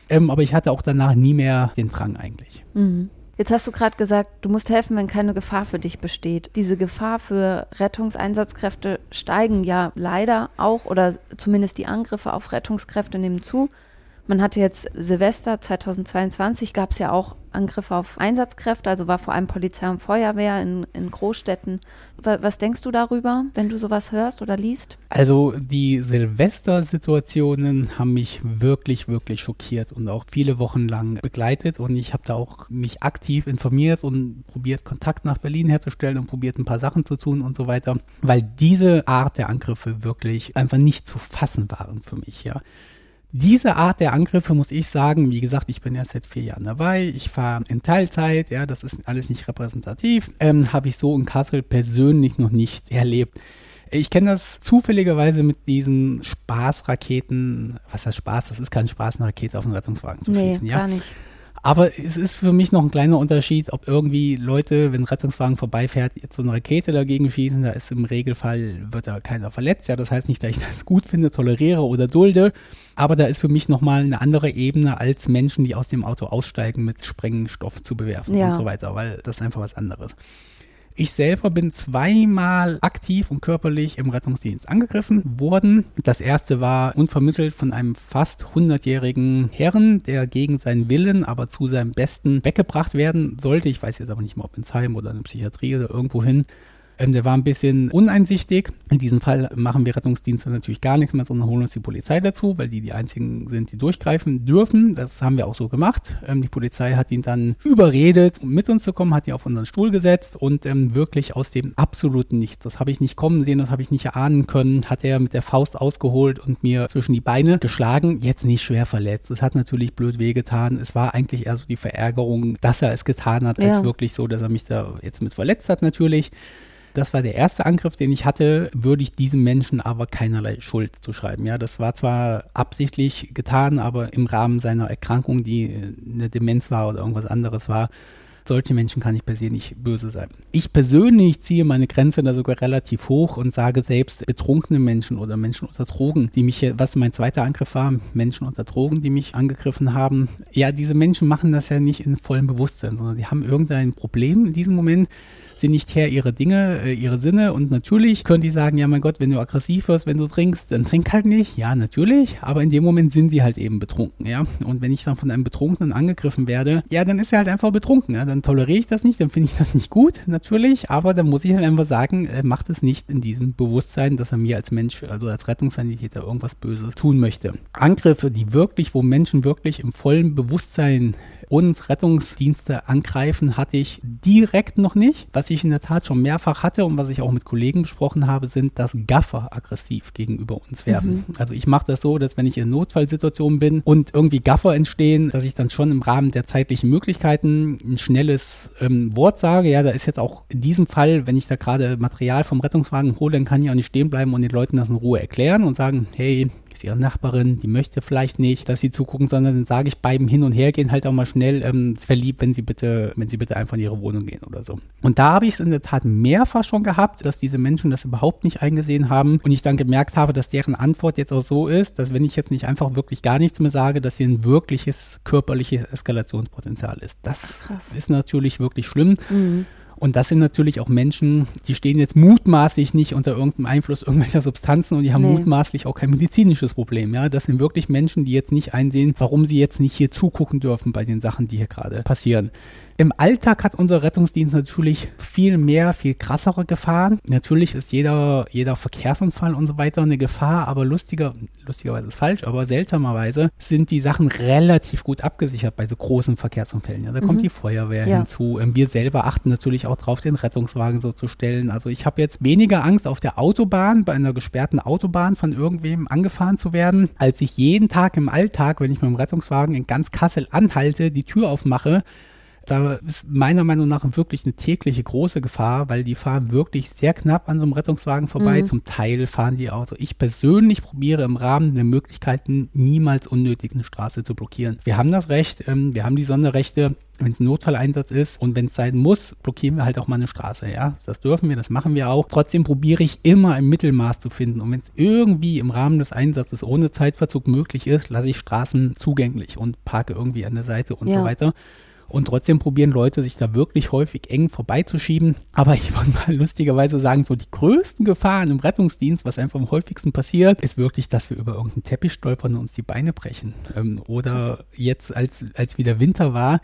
Ähm, aber ich hatte auch danach nie mehr den Drang eigentlich. Mhm. Jetzt hast du gerade gesagt, du musst helfen, wenn keine Gefahr für dich besteht. Diese Gefahr für Rettungseinsatzkräfte steigen ja leider auch oder zumindest die Angriffe auf Rettungskräfte nehmen zu. Man hatte jetzt Silvester 2022, gab es ja auch Angriffe auf Einsatzkräfte, also war vor allem Polizei und Feuerwehr in, in Großstädten. Was denkst du darüber, wenn du sowas hörst oder liest? Also die Silvester-Situationen haben mich wirklich, wirklich schockiert und auch viele Wochen lang begleitet und ich habe da auch mich aktiv informiert und probiert, Kontakt nach Berlin herzustellen und probiert, ein paar Sachen zu tun und so weiter, weil diese Art der Angriffe wirklich einfach nicht zu fassen waren für mich, ja. Diese Art der Angriffe muss ich sagen, wie gesagt, ich bin erst seit vier Jahren dabei, ich fahre in Teilzeit, ja, das ist alles nicht repräsentativ, ähm, habe ich so in Kassel persönlich noch nicht erlebt. Ich kenne das zufälligerweise mit diesen Spaßraketen. Was heißt Spaß? Das ist kein Spaß, eine Rakete auf einen Rettungswagen zu nee, schießen, ja. Gar nicht. Aber es ist für mich noch ein kleiner Unterschied, ob irgendwie Leute, wenn ein Rettungswagen vorbeifährt, jetzt so eine Rakete dagegen schießen. Da ist im Regelfall, wird da keiner verletzt. Ja, das heißt nicht, dass ich das gut finde, toleriere oder dulde. Aber da ist für mich nochmal eine andere Ebene, als Menschen, die aus dem Auto aussteigen, mit Sprengstoff zu bewerfen Ja. und so weiter, weil das ist einfach was anderes. Ich selber bin zweimal aktiv und körperlich im Rettungsdienst angegriffen worden. Das erste war unvermittelt von einem fast 100-jährigen Herrn, der gegen seinen Willen, aber zu seinem Besten weggebracht werden sollte. Ich weiß jetzt aber nicht mehr, ob ins Heim oder in eine Psychiatrie oder irgendwo hin. Ähm, der war ein bisschen uneinsichtig. In diesem Fall machen wir Rettungsdienste natürlich gar nichts mehr, sondern holen uns die Polizei dazu, weil die die einzigen sind, die durchgreifen dürfen. Das haben wir auch so gemacht. Ähm, die Polizei hat ihn dann überredet, um mit uns zu kommen, hat ihn auf unseren Stuhl gesetzt und ähm, wirklich aus dem absoluten Nichts, das habe ich nicht kommen sehen, das habe ich nicht erahnen können, hat er mit der Faust ausgeholt und mir zwischen die Beine geschlagen. Jetzt nicht schwer verletzt. Es hat natürlich blöd wehgetan. Es war eigentlich eher so die Verärgerung, dass er es getan hat, als Ja. wirklich so, dass er mich da jetzt mit verletzt hat natürlich. Das war der erste Angriff, den ich hatte, würde ich diesem Menschen aber keinerlei Schuld zuschreiben. Ja, das war zwar absichtlich getan, aber im Rahmen seiner Erkrankung, die äh, eine Demenz war oder irgendwas anderes war, solche Menschen kann ich per se nicht böse sein. Ich persönlich ziehe meine Grenze da sogar relativ hoch und sage selbst betrunkene Menschen oder Menschen unter Drogen, die mich, was mein zweiter Angriff war, Menschen unter Drogen, die mich angegriffen haben. Ja, diese Menschen machen das ja nicht in vollem Bewusstsein, sondern die haben irgendein Problem in diesem Moment sind nicht Herr ihrer Dinge, äh, ihre Sinne und natürlich können die sagen, ja mein Gott, wenn du aggressiv wirst, wenn du trinkst, dann trink halt nicht. Ja, natürlich, aber in dem Moment sind sie halt eben betrunken, ja. Und wenn ich dann von einem Betrunkenen angegriffen werde, ja, dann ist er halt einfach betrunken, ja. Dann toleriere ich das nicht, dann finde ich das nicht gut, natürlich, aber dann muss ich halt einfach sagen, er macht es nicht in diesem Bewusstsein, dass er mir als Mensch, also als Rettungssanitäter irgendwas Böses tun möchte. Angriffe, die wirklich, wo Menschen wirklich im vollen Bewusstsein uns Rettungsdienste angreifen, hatte ich direkt noch nicht. Was ich in der Tat schon mehrfach hatte und was ich auch mit Kollegen besprochen habe, sind, dass Gaffer aggressiv gegenüber uns werden. Also ich mache das so, dass wenn ich in Notfallsituationen bin und irgendwie Gaffer entstehen, dass ich dann schon im Rahmen der zeitlichen Möglichkeiten ein schnelles ähm, Wort sage. Ja, da ist jetzt auch in diesem Fall, wenn ich da gerade Material vom Rettungswagen hole, dann kann ich auch nicht stehen bleiben und den Leuten das in Ruhe erklären und sagen, hey, ist ihre Nachbarin, die möchte vielleicht nicht, dass sie zugucken, sondern dann sage ich beim Hin und Her gehen halt auch mal schnell, ähm, lieb, wenn sie bitte, wenn sie bitte einfach in ihre Wohnung gehen oder so. Und da habe ich es in der Tat mehrfach schon gehabt, dass diese Menschen das überhaupt nicht eingesehen haben und ich dann gemerkt habe, dass deren Antwort jetzt auch so ist, dass wenn ich jetzt nicht einfach wirklich gar nichts mehr sage, dass hier ein wirkliches körperliches Eskalationspotenzial ist. Das Krass. ist natürlich wirklich schlimm. Und das sind natürlich auch Menschen, die stehen jetzt mutmaßlich nicht unter irgendeinem Einfluss irgendwelcher Substanzen und die haben Nee. mutmaßlich auch kein medizinisches Problem. Ja, das sind wirklich Menschen, die jetzt nicht einsehen, warum sie jetzt nicht hier zugucken dürfen bei den Sachen, die hier gerade passieren. Im Alltag hat unser Rettungsdienst natürlich viel mehr, viel krassere Gefahren. Natürlich ist jeder, jeder Verkehrsunfall und so weiter eine Gefahr, aber lustiger, lustigerweise ist falsch, aber seltsamerweise sind die Sachen relativ gut abgesichert bei so großen Verkehrsunfällen. Ja, da kommt die Feuerwehr Ja. hinzu. Ähm, Wir selber achten natürlich auch drauf, den Rettungswagen so zu stellen. Also ich habe jetzt weniger Angst auf der Autobahn, bei einer gesperrten Autobahn von irgendwem angefahren zu werden, als ich jeden Tag im Alltag, wenn ich mit dem Rettungswagen in ganz Kassel anhalte, die Tür aufmache, da ist meiner Meinung nach wirklich eine tägliche große Gefahr, weil die fahren wirklich sehr knapp an so einem Rettungswagen vorbei. Zum Teil fahren die Auto. Ich persönlich probiere im Rahmen der Möglichkeiten niemals unnötig eine Straße zu blockieren. Wir haben das Recht, ähm, wir haben die Sonderrechte, wenn es ein Notfalleinsatz ist und wenn es sein muss, blockieren wir halt auch mal eine Straße, ja. Das dürfen wir, das machen wir auch. Trotzdem probiere ich immer ein Mittelmaß zu finden und wenn es irgendwie im Rahmen des Einsatzes ohne Zeitverzug möglich ist, lasse ich Straßen zugänglich und parke irgendwie an der Seite und Ja. so weiter. Und trotzdem probieren Leute, sich da wirklich häufig eng vorbeizuschieben. Aber ich wollte mal lustigerweise sagen, so die größten Gefahren im Rettungsdienst, was einfach am häufigsten passiert, ist wirklich, dass wir über irgendeinen Teppich stolpern und uns die Beine brechen. Ähm, oder jetzt, als, als wieder Winter war,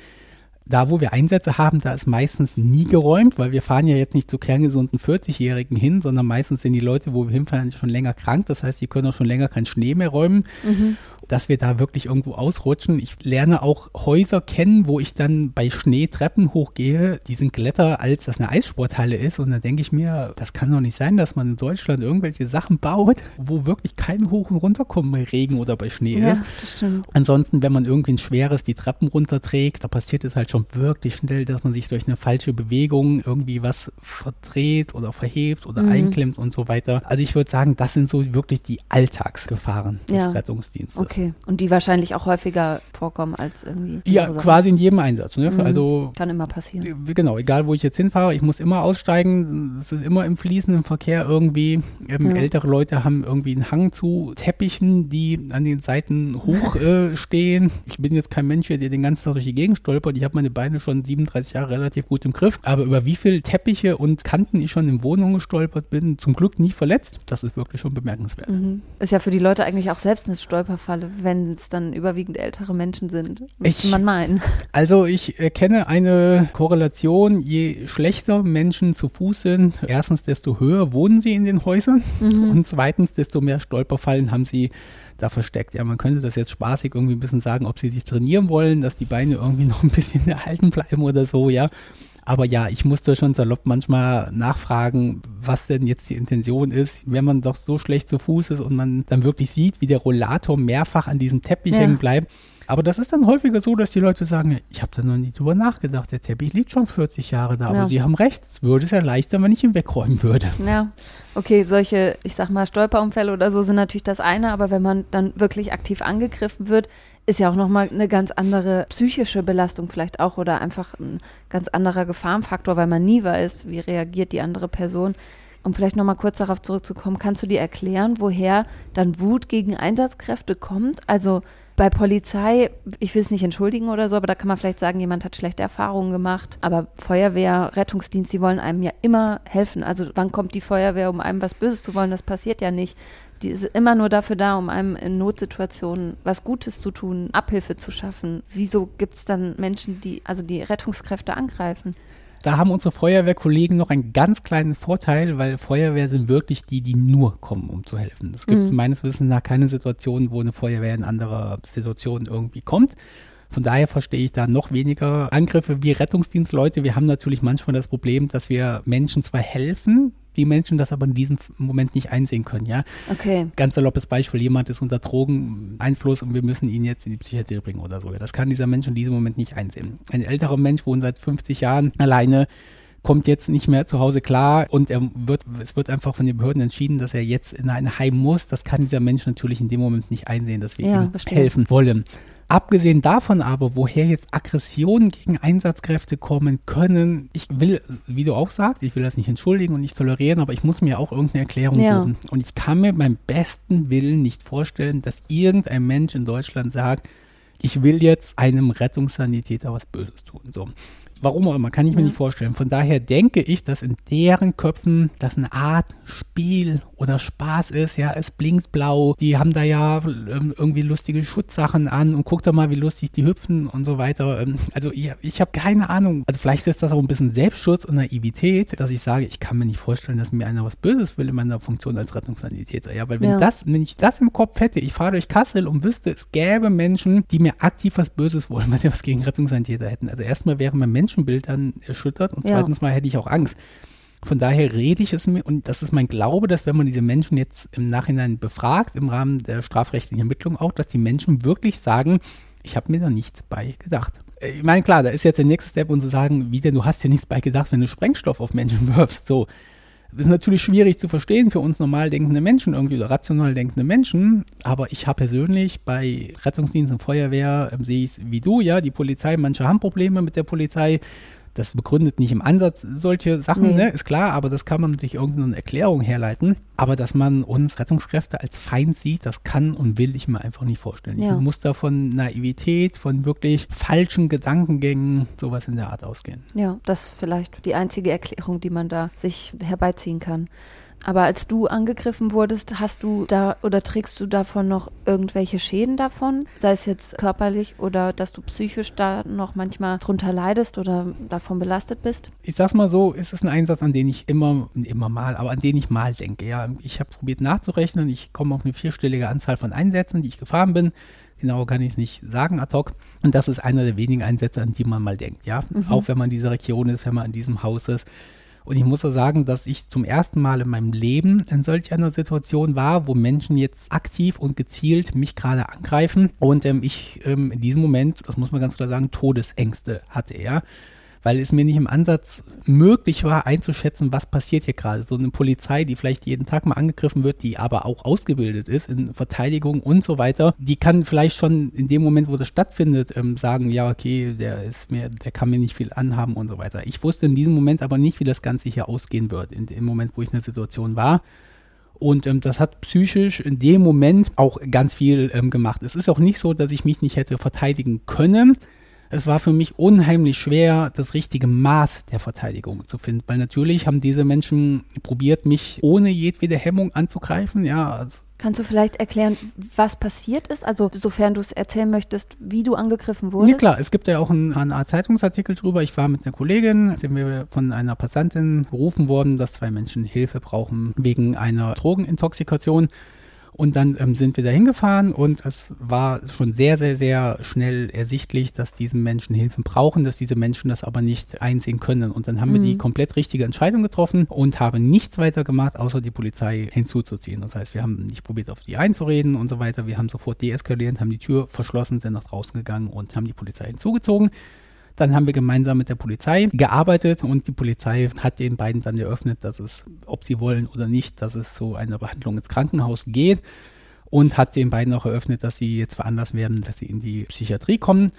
da, wo wir Einsätze haben, da ist meistens nie geräumt, weil wir fahren ja jetzt nicht zu kerngesunden 40-Jährigen hin, sondern meistens sind die Leute, wo wir hinfahren, schon länger krank. Das heißt, die können auch schon länger keinen Schnee mehr räumen. Mhm dass wir da wirklich irgendwo ausrutschen. Ich lerne auch Häuser kennen, wo ich dann bei Schnee Treppen hochgehe, die sind glatter, als das eine Eissporthalle ist. Und dann denke ich mir, das kann doch nicht sein, dass man in Deutschland irgendwelche Sachen baut, wo wirklich kein Hoch- und Runterkommen bei Regen oder bei Schnee ja, ist. Das stimmt. Ansonsten, wenn man irgendwie ein schweres die Treppen runterträgt, da passiert es halt schon wirklich schnell, dass man sich durch eine falsche Bewegung irgendwie was verdreht oder verhebt oder mhm. einklemmt und so weiter. Also ich würde sagen, das sind so wirklich die Alltagsgefahren des ja. Rettungsdienstes. Okay. Okay, und die wahrscheinlich auch häufiger vorkommen als irgendwie. Ja, quasi in jedem Einsatz. Ne? Mhm. Also kann immer passieren. Genau, egal wo ich jetzt hinfahre, ich muss immer aussteigen. Es ist immer im fließenden Verkehr irgendwie. Ähm, ja. Ältere Leute haben irgendwie einen Hang zu Teppichen, die an den Seiten hoch äh, stehen. Ich bin jetzt kein Mensch, der den ganzen Tag durch die Gegend stolpert. Ich habe meine Beine schon 37 Jahre relativ gut im Griff. Aber über wie viele Teppiche und Kanten ich schon in Wohnungen gestolpert bin, zum Glück nie verletzt, das ist wirklich schon bemerkenswert. Mhm. Ist ja für die Leute eigentlich auch selbst eine Stolperfalle wenn es dann überwiegend ältere Menschen sind, müsste man meinen. Also ich erkenne eine Korrelation, je schlechter Menschen zu Fuß sind, erstens, desto höher wohnen sie in den Häusern mhm. und zweitens, desto mehr Stolperfallen haben sie da versteckt. Ja, man könnte das jetzt spaßig irgendwie ein bisschen sagen, ob sie sich trainieren wollen, dass die Beine irgendwie noch ein bisschen erhalten bleiben oder so, ja. Aber ja, ich musste schon salopp manchmal nachfragen, was denn jetzt die Intention ist, wenn man doch so schlecht zu Fuß ist und man dann wirklich sieht, wie der Rollator mehrfach an diesem Teppich ja. hängen bleibt. Aber das ist dann häufiger so, dass die Leute sagen, ich habe da noch nie drüber nachgedacht, der Teppich liegt schon 40 Jahre da, ja. aber sie haben recht, es würde es ja leichter, wenn ich ihn wegräumen würde. Ja, okay, solche, ich sag mal, Stolperunfälle oder so sind natürlich das eine, aber wenn man dann wirklich aktiv angegriffen wird, ist ja auch nochmal eine ganz andere psychische Belastung vielleicht auch oder einfach ein ganz anderer Gefahrenfaktor, weil man nie weiß, wie reagiert die andere Person. Um vielleicht nochmal kurz darauf zurückzukommen, kannst du dir erklären, woher dann Wut gegen Einsatzkräfte kommt? Also bei Polizei, ich will es nicht entschuldigen oder so, aber da kann man vielleicht sagen, jemand hat schlechte Erfahrungen gemacht. Aber Feuerwehr, Rettungsdienst, die wollen einem ja immer helfen. Also wann kommt die Feuerwehr, um einem was Böses zu wollen? Das passiert ja nicht. Die ist immer nur dafür da, um einem in Notsituationen was Gutes zu tun, Abhilfe zu schaffen. Wieso gibt es dann Menschen, die, also die Rettungskräfte angreifen? Da haben unsere Feuerwehrkollegen noch einen ganz kleinen Vorteil, weil Feuerwehr sind wirklich die, die nur kommen, um zu helfen. Es gibt mhm. meines Wissens nach keine Situation, wo eine Feuerwehr in anderer Situation irgendwie kommt. Von daher verstehe ich da noch weniger Angriffe wie Rettungsdienstleute. Wir haben natürlich manchmal das Problem, dass wir Menschen zwar helfen, die Menschen das aber in diesem Moment nicht einsehen können, ja. Okay. Ganz saloppes Beispiel, jemand ist unter Drogeneinfluss und wir müssen ihn jetzt in die Psychiatrie bringen oder so. Das kann dieser Mensch in diesem Moment nicht einsehen. Ein älterer Mensch wohnt seit 50 Jahren alleine, kommt jetzt nicht mehr zu Hause klar und er wird, es wird einfach von den Behörden entschieden, dass er jetzt in ein Heim muss. Das kann dieser Mensch natürlich in dem Moment nicht einsehen, dass wir ja, ihm verstehe. helfen wollen. Abgesehen davon aber, woher jetzt Aggressionen gegen Einsatzkräfte kommen können, ich will, wie du auch sagst, ich will das nicht entschuldigen und nicht tolerieren, aber ich muss mir auch irgendeine Erklärung ja. suchen. Und ich kann mir beim besten Willen nicht vorstellen, dass irgendein Mensch in Deutschland sagt, ich will jetzt einem Rettungssanitäter was Böses tun. So. Warum auch immer, kann ich mir nicht vorstellen. Von daher denke ich, dass in deren Köpfen das eine Art Spiel oder Spaß ist. Ja, es blinkt blau. Die haben da ja ähm, irgendwie lustige Schutzsachen an und guck doch mal, wie lustig die hüpfen und so weiter. Ähm, also ich, ich habe keine Ahnung. Also vielleicht ist das auch ein bisschen Selbstschutz und Naivität, dass ich sage, ich kann mir nicht vorstellen, dass mir einer was Böses will in meiner Funktion als Rettungssanitäter. Ja, weil wenn ja. das, wenn ich das im Kopf hätte, ich fahre durch Kassel und wüsste, es gäbe Menschen, die mir aktiv was Böses wollen, weil sie was gegen Rettungssanitäter hätten. Also erstmal wäre mein Mensch Menschenbild dann erschüttert und ja. zweitens mal hätte ich auch Angst. Von daher rede ich es mir und das ist mein Glaube, dass wenn man diese Menschen jetzt im Nachhinein befragt, im Rahmen der strafrechtlichen Ermittlung auch, dass die Menschen wirklich sagen, ich habe mir da nichts bei gedacht. Ich meine, klar, da ist jetzt der nächste Step und zu sagen, wie denn, du hast ja nichts bei gedacht, wenn du Sprengstoff auf Menschen wirfst. So, ist natürlich schwierig zu verstehen für uns normal denkende Menschen irgendwie oder rational denkende Menschen. Aber ich habe persönlich bei Rettungsdienst und Feuerwehr ähm, sehe ich es wie du, ja, die Polizei, manche haben Probleme mit der Polizei. Das begründet nicht im Ansatz solche Sachen, Nee. ne, ist klar, aber das kann man durch irgendeine Erklärung herleiten. Aber dass man uns Rettungskräfte als Feind sieht, das kann und will ich mir einfach nicht vorstellen. Ja. Ich muss da von Naivität, von wirklich falschen Gedankengängen, sowas in der Art ausgehen. Ja, das ist vielleicht die einzige Erklärung, die man da sich herbeiziehen kann. Aber als du angegriffen wurdest, hast du da oder trägst du davon noch irgendwelche Schäden davon? Sei es jetzt körperlich oder dass du psychisch da noch manchmal drunter leidest oder davon belastet bist? ich sag's mal so, es ist ein Einsatz, an den ich immer, immer mal, aber an den ich mal denke. Ja, ich habe probiert nachzurechnen. Ich komme auf eine vierstellige Anzahl von Einsätzen, die ich gefahren bin. Genau kann ich es nicht sagen ad hoc. Und das ist einer der wenigen Einsätze, an die man mal denkt. Ja, auch wenn man in dieser Region ist, wenn man in diesem Haus ist. Und ich muss ja sagen, dass ich zum ersten Mal in meinem Leben in solch einer Situation war, wo Menschen jetzt aktiv und gezielt mich gerade angreifen. Und ähm, ich ähm, in diesem Moment, das muss man ganz klar sagen, Todesängste hatte. Ja weil es mir nicht im Ansatz möglich war einzuschätzen, was passiert hier gerade. So eine Polizei, die vielleicht jeden Tag mal angegriffen wird, die aber auch ausgebildet ist in Verteidigung und so weiter, die kann vielleicht schon in dem Moment, wo das stattfindet, ähm, sagen, ja, okay, der ist mir, der kann mir nicht viel anhaben und so weiter. Ich wusste in diesem Moment aber nicht, wie das Ganze hier ausgehen wird, in dem Moment, wo ich in der Situation war. Und ähm, das hat psychisch in dem Moment auch ganz viel ähm, gemacht. Es ist auch nicht so, dass ich mich nicht hätte verteidigen können. Es war für mich unheimlich schwer, das richtige Maß der Verteidigung zu finden, weil natürlich haben diese Menschen probiert, mich ohne jedwede Hemmung anzugreifen. Ja, also Kannst du vielleicht erklären, was passiert ist? Also, sofern du es erzählen möchtest, wie du angegriffen wurdest? Ja klar, es gibt ja auch einen, eine Art Zeitungsartikel drüber. Ich war mit einer Kollegin, sind wir von einer Passantin gerufen worden, dass zwei Menschen Hilfe brauchen wegen einer Drogenintoxikation. Und dann ähm, sind wir da hingefahren und es war schon sehr, sehr, sehr schnell ersichtlich, dass diese Menschen Hilfe brauchen, dass diese Menschen das aber nicht einsehen können. Und dann haben wir die komplett richtige Entscheidung getroffen und haben nichts weiter gemacht, außer die Polizei hinzuzuziehen. Das heißt, wir haben nicht probiert, auf die einzureden und so weiter. Wir haben sofort deeskaliert, haben die Tür verschlossen, sind nach draußen gegangen und haben die Polizei hinzugezogen. Dann haben wir gemeinsam mit der Polizei gearbeitet und die Polizei hat den beiden dann eröffnet, dass es, ob sie wollen oder nicht, dass es zu einer Behandlung ins Krankenhaus geht und hat den beiden auch eröffnet, dass sie jetzt veranlasst werden, dass sie in die Psychiatrie kommen.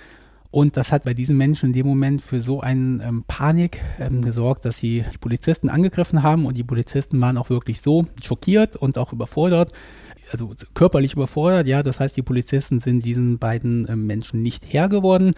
Und das hat bei diesen Menschen in dem Moment für so einen ähm, Panik ähm, gesorgt, dass sie die Polizisten angegriffen haben. Und die Polizisten waren auch wirklich so schockiert und auch überfordert, also körperlich überfordert, ja, das heißt, die Polizisten sind diesen beiden ähm, Menschen nicht Herr geworden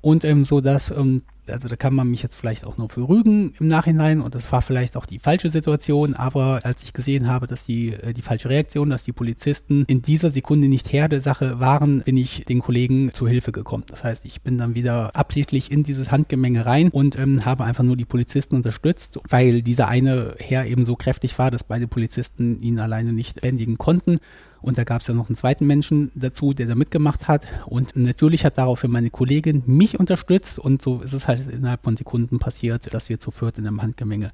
und ähm, so dass, ähm, also da kann man mich jetzt vielleicht auch nur für rügen im Nachhinein und das war vielleicht auch die falsche Situation, aber als ich gesehen habe, dass die, äh, die falsche Reaktion, dass die Polizisten in dieser Sekunde nicht Herr der Sache waren, bin ich den Kollegen zu Hilfe gekommen. Das heißt, ich bin dann wieder absichtlich in dieses Handgemenge rein und ähm, habe einfach nur die Polizisten unterstützt, weil dieser eine Herr eben so kräftig war, dass beide Polizisten ihn alleine nicht bändigen konnten. Und da gab es ja noch einen zweiten Menschen dazu, der da mitgemacht hat. Und natürlich hat daraufhin meine Kollegin mich unterstützt. Und so ist es halt innerhalb von Sekunden passiert, dass wir zu viert in einem Handgemenge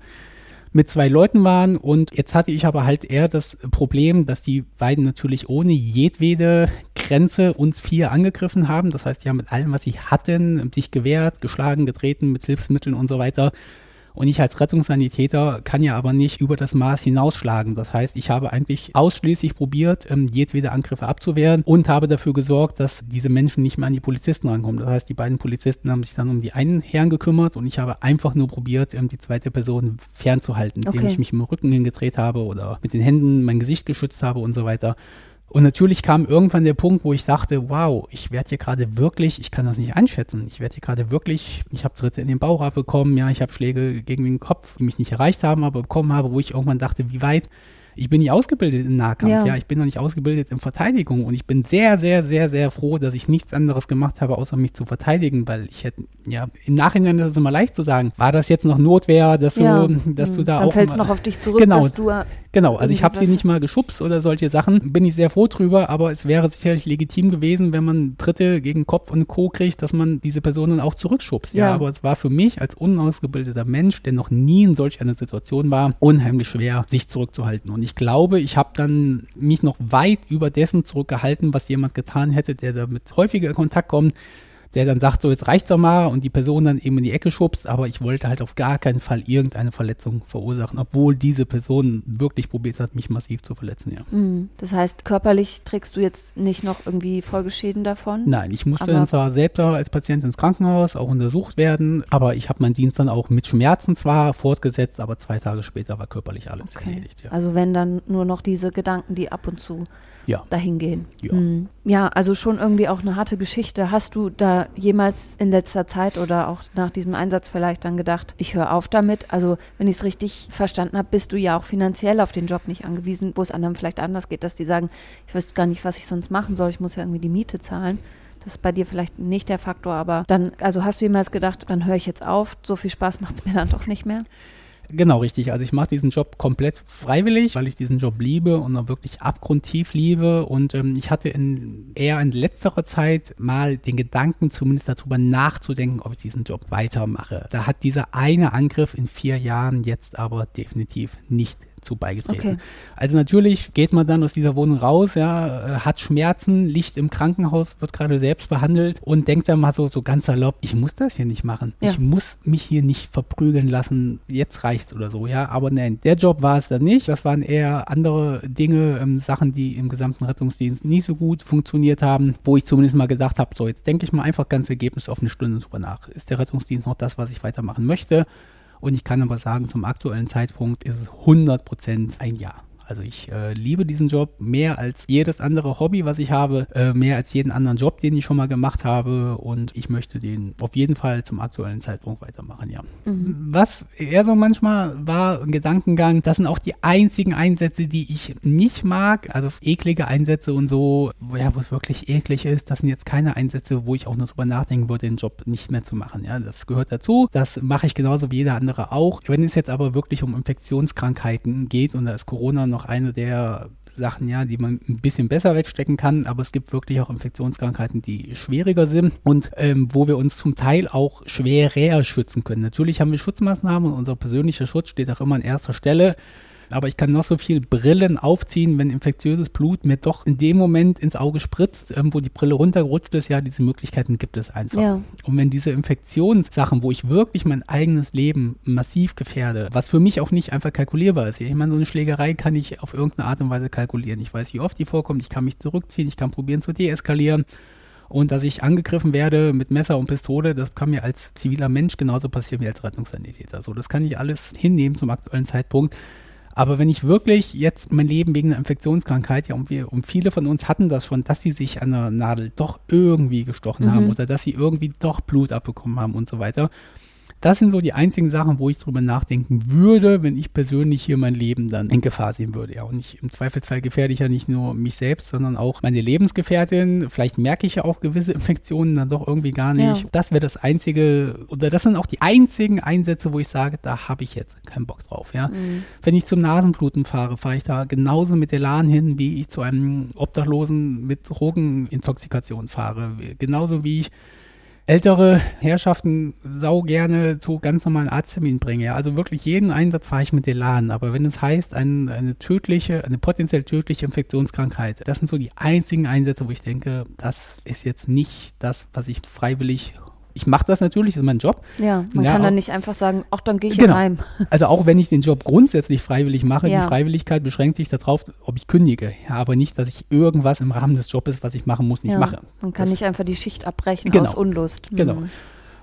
mit zwei Leuten waren. Und jetzt hatte ich aber halt eher das Problem, dass die beiden natürlich ohne jedwede Grenze uns vier angegriffen haben. Das heißt, die haben mit allem, was sie hatten, sich gewehrt, geschlagen, getreten, mit Hilfsmitteln und so weiter. Und ich als Rettungssanitäter kann ja aber nicht über das Maß hinausschlagen. Das heißt, ich habe eigentlich ausschließlich probiert, ähm, jedwede Angriffe abzuwehren und habe dafür gesorgt, dass diese Menschen nicht mehr an die Polizisten rankommen. Das heißt, die beiden Polizisten haben sich dann um die einen Herrn gekümmert und ich habe einfach nur probiert, ähm, die zweite Person fernzuhalten, indem Okay. ich mich im Rücken hingedreht habe oder mit den Händen mein Gesicht geschützt habe und so weiter. Und natürlich kam irgendwann der Punkt, wo ich dachte, wow, ich werde hier gerade wirklich, ich kann das nicht einschätzen, ich werde hier gerade wirklich, ich habe Tritte in den Bauch abbekommen, ja, ich habe Schläge gegen den Kopf, die mich nicht erreicht haben, aber bekommen habe, wo ich irgendwann dachte, wie weit, ich bin nicht ausgebildet im Nahkampf, Ja. ja. ich bin noch nicht ausgebildet in Verteidigung und ich bin sehr, sehr, sehr, sehr froh, dass ich nichts anderes gemacht habe, außer mich zu verteidigen, weil ich hätte, ja, im Nachhinein ist es immer leicht zu sagen, war das jetzt noch Notwehr, dass du, Ja. dass du Hm. da Dann auch mal- noch auf dich zurück, Genau. dass du äh, Genau, also ich habe sie nicht mal geschubst oder solche Sachen. Bin ich sehr froh drüber, aber es wäre sicherlich legitim gewesen, wenn man Dritte gegen Kopf und Co. kriegt, dass man diese Personen auch zurückschubst. Ja, Ja. aber es war für mich als unausgebildeter Mensch, der noch nie in solch einer Situation war, unheimlich schwer, sich zurückzuhalten. Und ich glaube, ich habe dann mich noch weit über dessen zurückgehalten, was jemand getan hätte, der damit häufiger in Kontakt kommt. Der dann sagt, so jetzt reicht's doch mal und die Person dann eben in die Ecke schubst, aber ich wollte halt auf gar keinen Fall irgendeine Verletzung verursachen, obwohl diese Person wirklich probiert hat, mich massiv zu verletzen, ja. Mhm. Das heißt, körperlich trägst du jetzt nicht noch irgendwie Folgeschäden davon? Nein, ich musste dann zwar selbst als Patient ins Krankenhaus auch untersucht werden, aber ich habe meinen Dienst dann auch mit Schmerzen zwar fortgesetzt, aber zwei Tage später war körperlich alles okay. erledigt. Ja. Also wenn dann nur noch diese Gedanken, die ab und zu ja. dahin gehen. Ja. Mhm. ja, also schon irgendwie auch eine harte Geschichte. Hast du da jemals in letzter Zeit oder auch nach diesem Einsatz vielleicht dann gedacht, ich höre auf damit? Also, wenn ich es richtig verstanden habe, bist du ja auch finanziell auf den Job nicht angewiesen, wo es anderen vielleicht anders geht, dass die sagen, ich weiß gar nicht, was ich sonst machen soll, ich muss ja irgendwie die Miete zahlen. Das ist bei dir vielleicht nicht der Faktor, aber dann, also hast du jemals gedacht, dann höre ich jetzt auf, so viel Spaß macht es mir dann doch nicht mehr? Genau, richtig. Also ich mache diesen Job komplett freiwillig, weil ich diesen Job liebe und auch wirklich abgrundtief liebe. Und ähm, ich hatte in, eher in letzterer Zeit mal den Gedanken, zumindest darüber nachzudenken, ob ich diesen Job weitermache. Da hat dieser eine Angriff in vier Jahren jetzt aber definitiv nicht zu beigetreten. Okay. Also natürlich geht man dann aus dieser Wohnung raus, ja, äh, hat Schmerzen, liegt im Krankenhaus, wird gerade selbst behandelt und denkt dann mal so, so ganz erlaubt, ich muss das hier nicht machen. Ja. Ich muss mich hier nicht verprügeln lassen, jetzt reicht's oder so, ja. Aber nein, der Job war es dann nicht. Das waren eher andere Dinge, ähm, Sachen, die im gesamten Rettungsdienst nicht so gut funktioniert haben, wo ich zumindest mal gedacht habe, so jetzt denke ich mal einfach ganz Ergebnis auf eine Stunde drüber nach. Ist der Rettungsdienst noch das, was ich weitermachen möchte? Und ich kann aber sagen, zum aktuellen Zeitpunkt ist es 100 Prozent ein Ja. Also ich äh, liebe diesen Job mehr als jedes andere Hobby, was ich habe, äh, mehr als jeden anderen Job, den ich schon mal gemacht habe und ich möchte den auf jeden Fall zum aktuellen Zeitpunkt weitermachen, ja. Mhm. Was eher so manchmal war ein Gedankengang, das sind auch die einzigen Einsätze, die ich nicht mag, also eklige Einsätze und so, ja, wo es wirklich eklig ist, das sind jetzt keine Einsätze, wo ich auch nur drüber nachdenken würde, den Job nicht mehr zu machen, ja. Das gehört dazu, das mache ich genauso wie jeder andere auch. Wenn es jetzt aber wirklich um Infektionskrankheiten geht und da ist Corona noch noch eine der Sachen, ja, die man ein bisschen besser wegstecken kann, aber es gibt wirklich auch Infektionskrankheiten, die schwieriger sind und ähm, wo wir uns zum Teil auch schwerer schützen können. Natürlich haben wir Schutzmaßnahmen und unser persönlicher Schutz steht auch immer an erster Stelle. Aber ich kann noch so viel Brillen aufziehen, wenn infektiöses Blut mir doch in dem Moment ins Auge spritzt, ähm, wo die Brille runtergerutscht ist. Ja, diese Möglichkeiten gibt es einfach. Ja. Und wenn diese Infektionssachen, wo ich wirklich mein eigenes Leben massiv gefährde, was für mich auch nicht einfach kalkulierbar ist. Ich meine, so eine Schlägerei kann ich auf irgendeine Art und Weise kalkulieren. Ich weiß, wie oft die vorkommt. Ich kann mich zurückziehen. Ich kann probieren zu deeskalieren. Und dass ich angegriffen werde mit Messer und Pistole, das kann mir als ziviler Mensch genauso passieren wie als Rettungssanitäter. So, das kann ich alles hinnehmen zum aktuellen Zeitpunkt. Aber wenn ich wirklich jetzt mein Leben wegen einer Infektionskrankheit, ja, und, wir, und viele von uns hatten das schon, dass sie sich an der Nadel doch irgendwie gestochen mhm. haben oder dass sie irgendwie doch Blut abbekommen haben und so weiter. Das sind so die einzigen Sachen, wo ich drüber nachdenken würde, wenn ich persönlich hier mein Leben dann in Gefahr sehen würde. Ja, und ich, im Zweifelsfall gefährde ich ja nicht nur mich selbst, sondern auch meine Lebensgefährtin. Vielleicht merke ich ja auch gewisse Infektionen dann doch irgendwie gar nicht. Ja. Das wäre das einzige, oder das sind auch die einzigen Einsätze, wo ich sage, da habe ich jetzt keinen Bock drauf. Ja, mhm. wenn ich zum Nasenbluten fahre, fahre ich da genauso mit Elan hin, wie ich zu einem Obdachlosen mit Drogenintoxikation fahre. Genauso wie ich ältere Herrschaften sau gerne zu ganz normalen Arztterminen bringe. Ja. Also wirklich jeden Einsatz fahre ich mit Elan. Aber wenn es heißt, ein, eine tödliche, eine potenziell tödliche Infektionskrankheit, das sind so die einzigen Einsätze, wo ich denke, das ist jetzt nicht das, was ich freiwillig ich mache das natürlich, das ist mein Job. Ja, man ja, kann dann nicht einfach sagen, ach, dann gehe ich genau. heim. Also auch wenn ich den Job grundsätzlich freiwillig mache, ja. die Freiwilligkeit beschränkt sich darauf, ob ich kündige. Ja, aber nicht, dass ich irgendwas im Rahmen des Jobs, was ich machen muss, nicht mache. Man kann das, nicht einfach die Schicht abbrechen genau, aus Unlust. Genau. Mhm. Genau.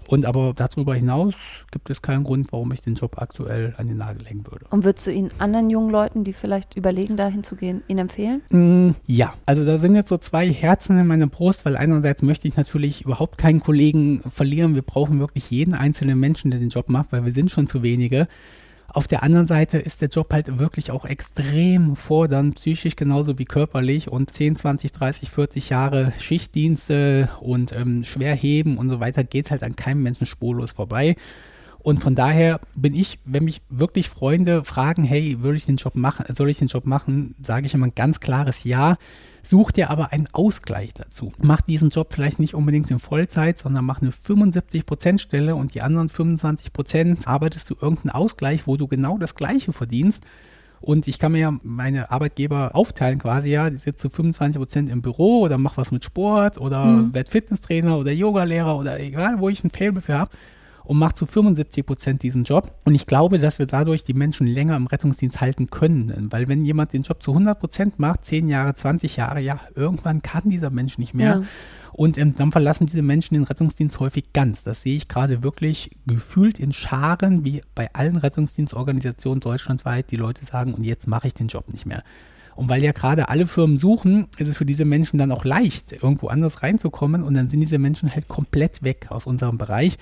Und aber darüber hinaus gibt es keinen Grund, warum ich den Job aktuell an den Nagel hängen würde. Und würdest du ihn anderen jungen Leuten, die vielleicht überlegen, dahin zu gehen, ihn empfehlen? Mm, ja, also da sind jetzt so zwei Herzen in meiner Brust, weil einerseits möchte ich natürlich überhaupt keinen Kollegen verlieren. Wir brauchen wirklich jeden einzelnen Menschen, der den Job macht, weil wir sind schon zu wenige. Auf der anderen Seite ist der Job halt wirklich auch extrem fordernd, psychisch genauso wie körperlich und 10, 20, 30, 40 Jahre Schichtdienste und ähm, Schwerheben und so weiter geht halt an keinem Menschen spurlos vorbei. Und von daher bin ich, wenn mich wirklich Freunde fragen, hey, würde ich den Job machen, soll ich den Job machen, sage ich immer ein ganz klares Ja. Such dir aber einen Ausgleich dazu. Mach diesen Job vielleicht nicht unbedingt in Vollzeit, sondern mach eine 75% Stelle und die anderen 25% arbeitest du irgendeinen Ausgleich, wo du genau das Gleiche verdienst Und ich kann mir ja meine Arbeitgeber aufteilen quasi, ja, ich sitze zu 25 Prozent im Büro oder mache was mit Sport oder mhm. werde Fitnesstrainer oder Yogalehrer oder egal, wo ich ein Fable für habe und mache zu 75 Prozent diesen Job. Und ich glaube, dass wir dadurch die Menschen länger im Rettungsdienst halten können. Weil wenn jemand den Job zu 100 Prozent macht, 10 Jahre, 20 Jahre, ja, irgendwann kann dieser Mensch nicht mehr. Ja. Und ähm, dann verlassen diese Menschen den Rettungsdienst häufig ganz. Das sehe ich gerade wirklich gefühlt in Scharen, wie bei allen Rettungsdienstorganisationen deutschlandweit, die Leute sagen, und jetzt mache ich den Job nicht mehr. Und weil ja gerade alle Firmen suchen, ist es für diese Menschen dann auch leicht, irgendwo anders reinzukommen. Und dann sind diese Menschen halt komplett weg aus unserem Bereich.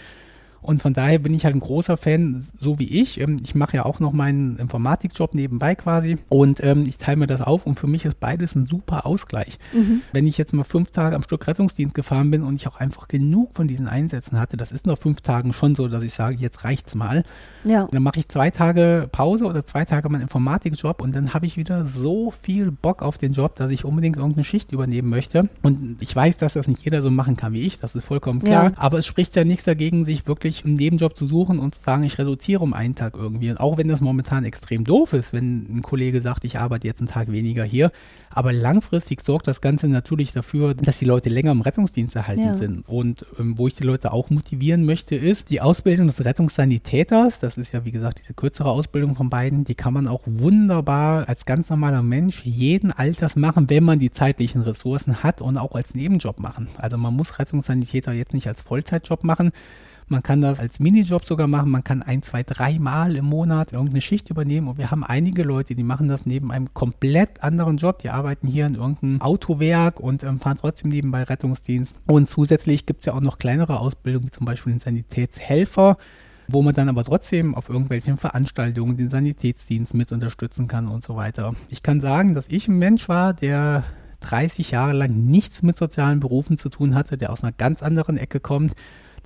Und von daher bin ich halt ein großer Fan, so wie ich. Ähm, ich mache ja auch noch meinen Informatikjob nebenbei quasi und ähm, ich teile mir das auf und für mich ist beides ein super Ausgleich. Mhm. Wenn ich jetzt mal fünf Tage am Stück Rettungsdienst gefahren bin und ich auch einfach genug von diesen Einsätzen hatte, das ist nach fünf Tagen schon so, dass ich sage, jetzt reicht's mal. Ja. Dann mache ich zwei Tage Pause oder zwei Tage meinen Informatikjob und dann habe ich wieder so viel Bock auf den Job, dass ich unbedingt irgendeine Schicht übernehmen möchte. Und ich weiß, dass das nicht jeder so machen kann wie ich, das ist vollkommen klar. Ja. Aber es spricht ja nichts dagegen, sich wirklich wirklich einen Nebenjob zu suchen und zu sagen, ich reduziere um einen Tag irgendwie. Und auch wenn das momentan extrem doof ist, wenn ein Kollege sagt, ich arbeite jetzt einen Tag weniger hier. Aber langfristig sorgt das Ganze natürlich dafür, dass die Leute länger im Rettungsdienst erhalten ja. sind. Und ähm, wo ich die Leute auch motivieren möchte, ist die Ausbildung des Rettungssanitäters. Das ist ja, wie gesagt, diese kürzere Ausbildung von beiden. Die kann man auch wunderbar als ganz normaler Mensch jeden Alters machen, wenn man die zeitlichen Ressourcen hat und auch als Nebenjob machen. Also man muss Rettungssanitäter jetzt nicht als Vollzeitjob machen. Man kann das als Minijob sogar machen. Man kann ein, zwei, drei Mal im Monat irgendeine Schicht übernehmen. Und wir haben einige Leute, die machen das neben einem komplett anderen Job. Die arbeiten hier in irgendeinem Autowerk und ähm, fahren trotzdem nebenbei Rettungsdienst. Und zusätzlich gibt es ja auch noch kleinere Ausbildungen, wie zum Beispiel den Sanitätshelfer wo man dann aber trotzdem auf irgendwelchen Veranstaltungen den Sanitätsdienst mit unterstützen kann und so weiter. Ich kann sagen, dass ich ein Mensch war, der 30 Jahre lang nichts mit sozialen Berufen zu tun hatte, der aus einer ganz anderen Ecke kommt,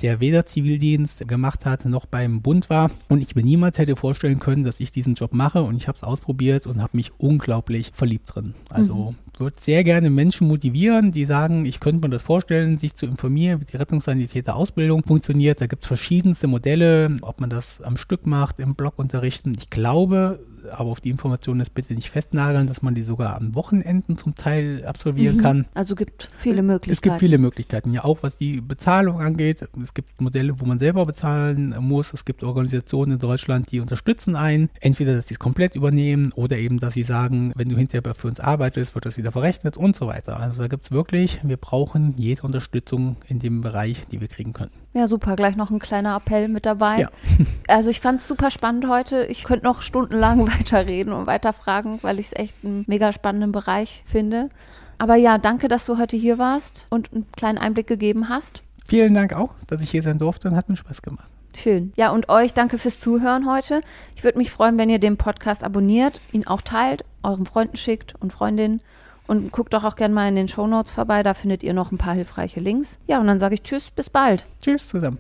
der weder Zivildienst gemacht hat noch beim Bund war. Und ich mir niemals hätte vorstellen können, dass ich diesen Job mache. Und ich habe es ausprobiert und habe mich unglaublich verliebt drin. Also mhm würde sehr gerne Menschen motivieren, die sagen, ich könnte mir das vorstellen, sich zu informieren, wie die Rettungssanitäter-Ausbildung funktioniert. Da gibt es verschiedenste Modelle, ob man das am Stück macht, im Blog unterrichten. Ich glaube, aber auf die Informationen ist bitte nicht festnageln, dass man die sogar an Wochenenden zum Teil absolvieren mhm. kann. Also gibt viele Möglichkeiten. Es gibt viele Möglichkeiten, ja auch was die Bezahlung angeht. Es gibt Modelle, wo man selber bezahlen muss. Es gibt Organisationen in Deutschland, die unterstützen einen. Entweder, dass sie es komplett übernehmen oder eben, dass sie sagen, wenn du hinterher für uns arbeitest, wird das wieder wieder verrechnet und so weiter. Also da gibt es wirklich, wir brauchen jede Unterstützung in dem Bereich, die wir kriegen können. Ja, super. Gleich noch ein kleiner Appell mit dabei. Ja. Also ich fand es super spannend heute. Ich könnte noch stundenlang weiterreden und weiterfragen, weil ich es echt einen mega spannenden Bereich finde. Aber ja, danke, dass du heute hier warst und einen kleinen Einblick gegeben hast. Vielen Dank auch, dass ich hier sein durfte und hat mir Spaß gemacht. Schön. Ja, und euch danke fürs Zuhören heute. Ich würde mich freuen, wenn ihr den Podcast abonniert, ihn auch teilt, euren Freunden schickt und Freundinnen. Und guckt doch auch gerne mal in den Show Notes vorbei, da findet ihr noch ein paar hilfreiche Links. Ja, und dann sage ich Tschüss, bis bald. Tschüss zusammen.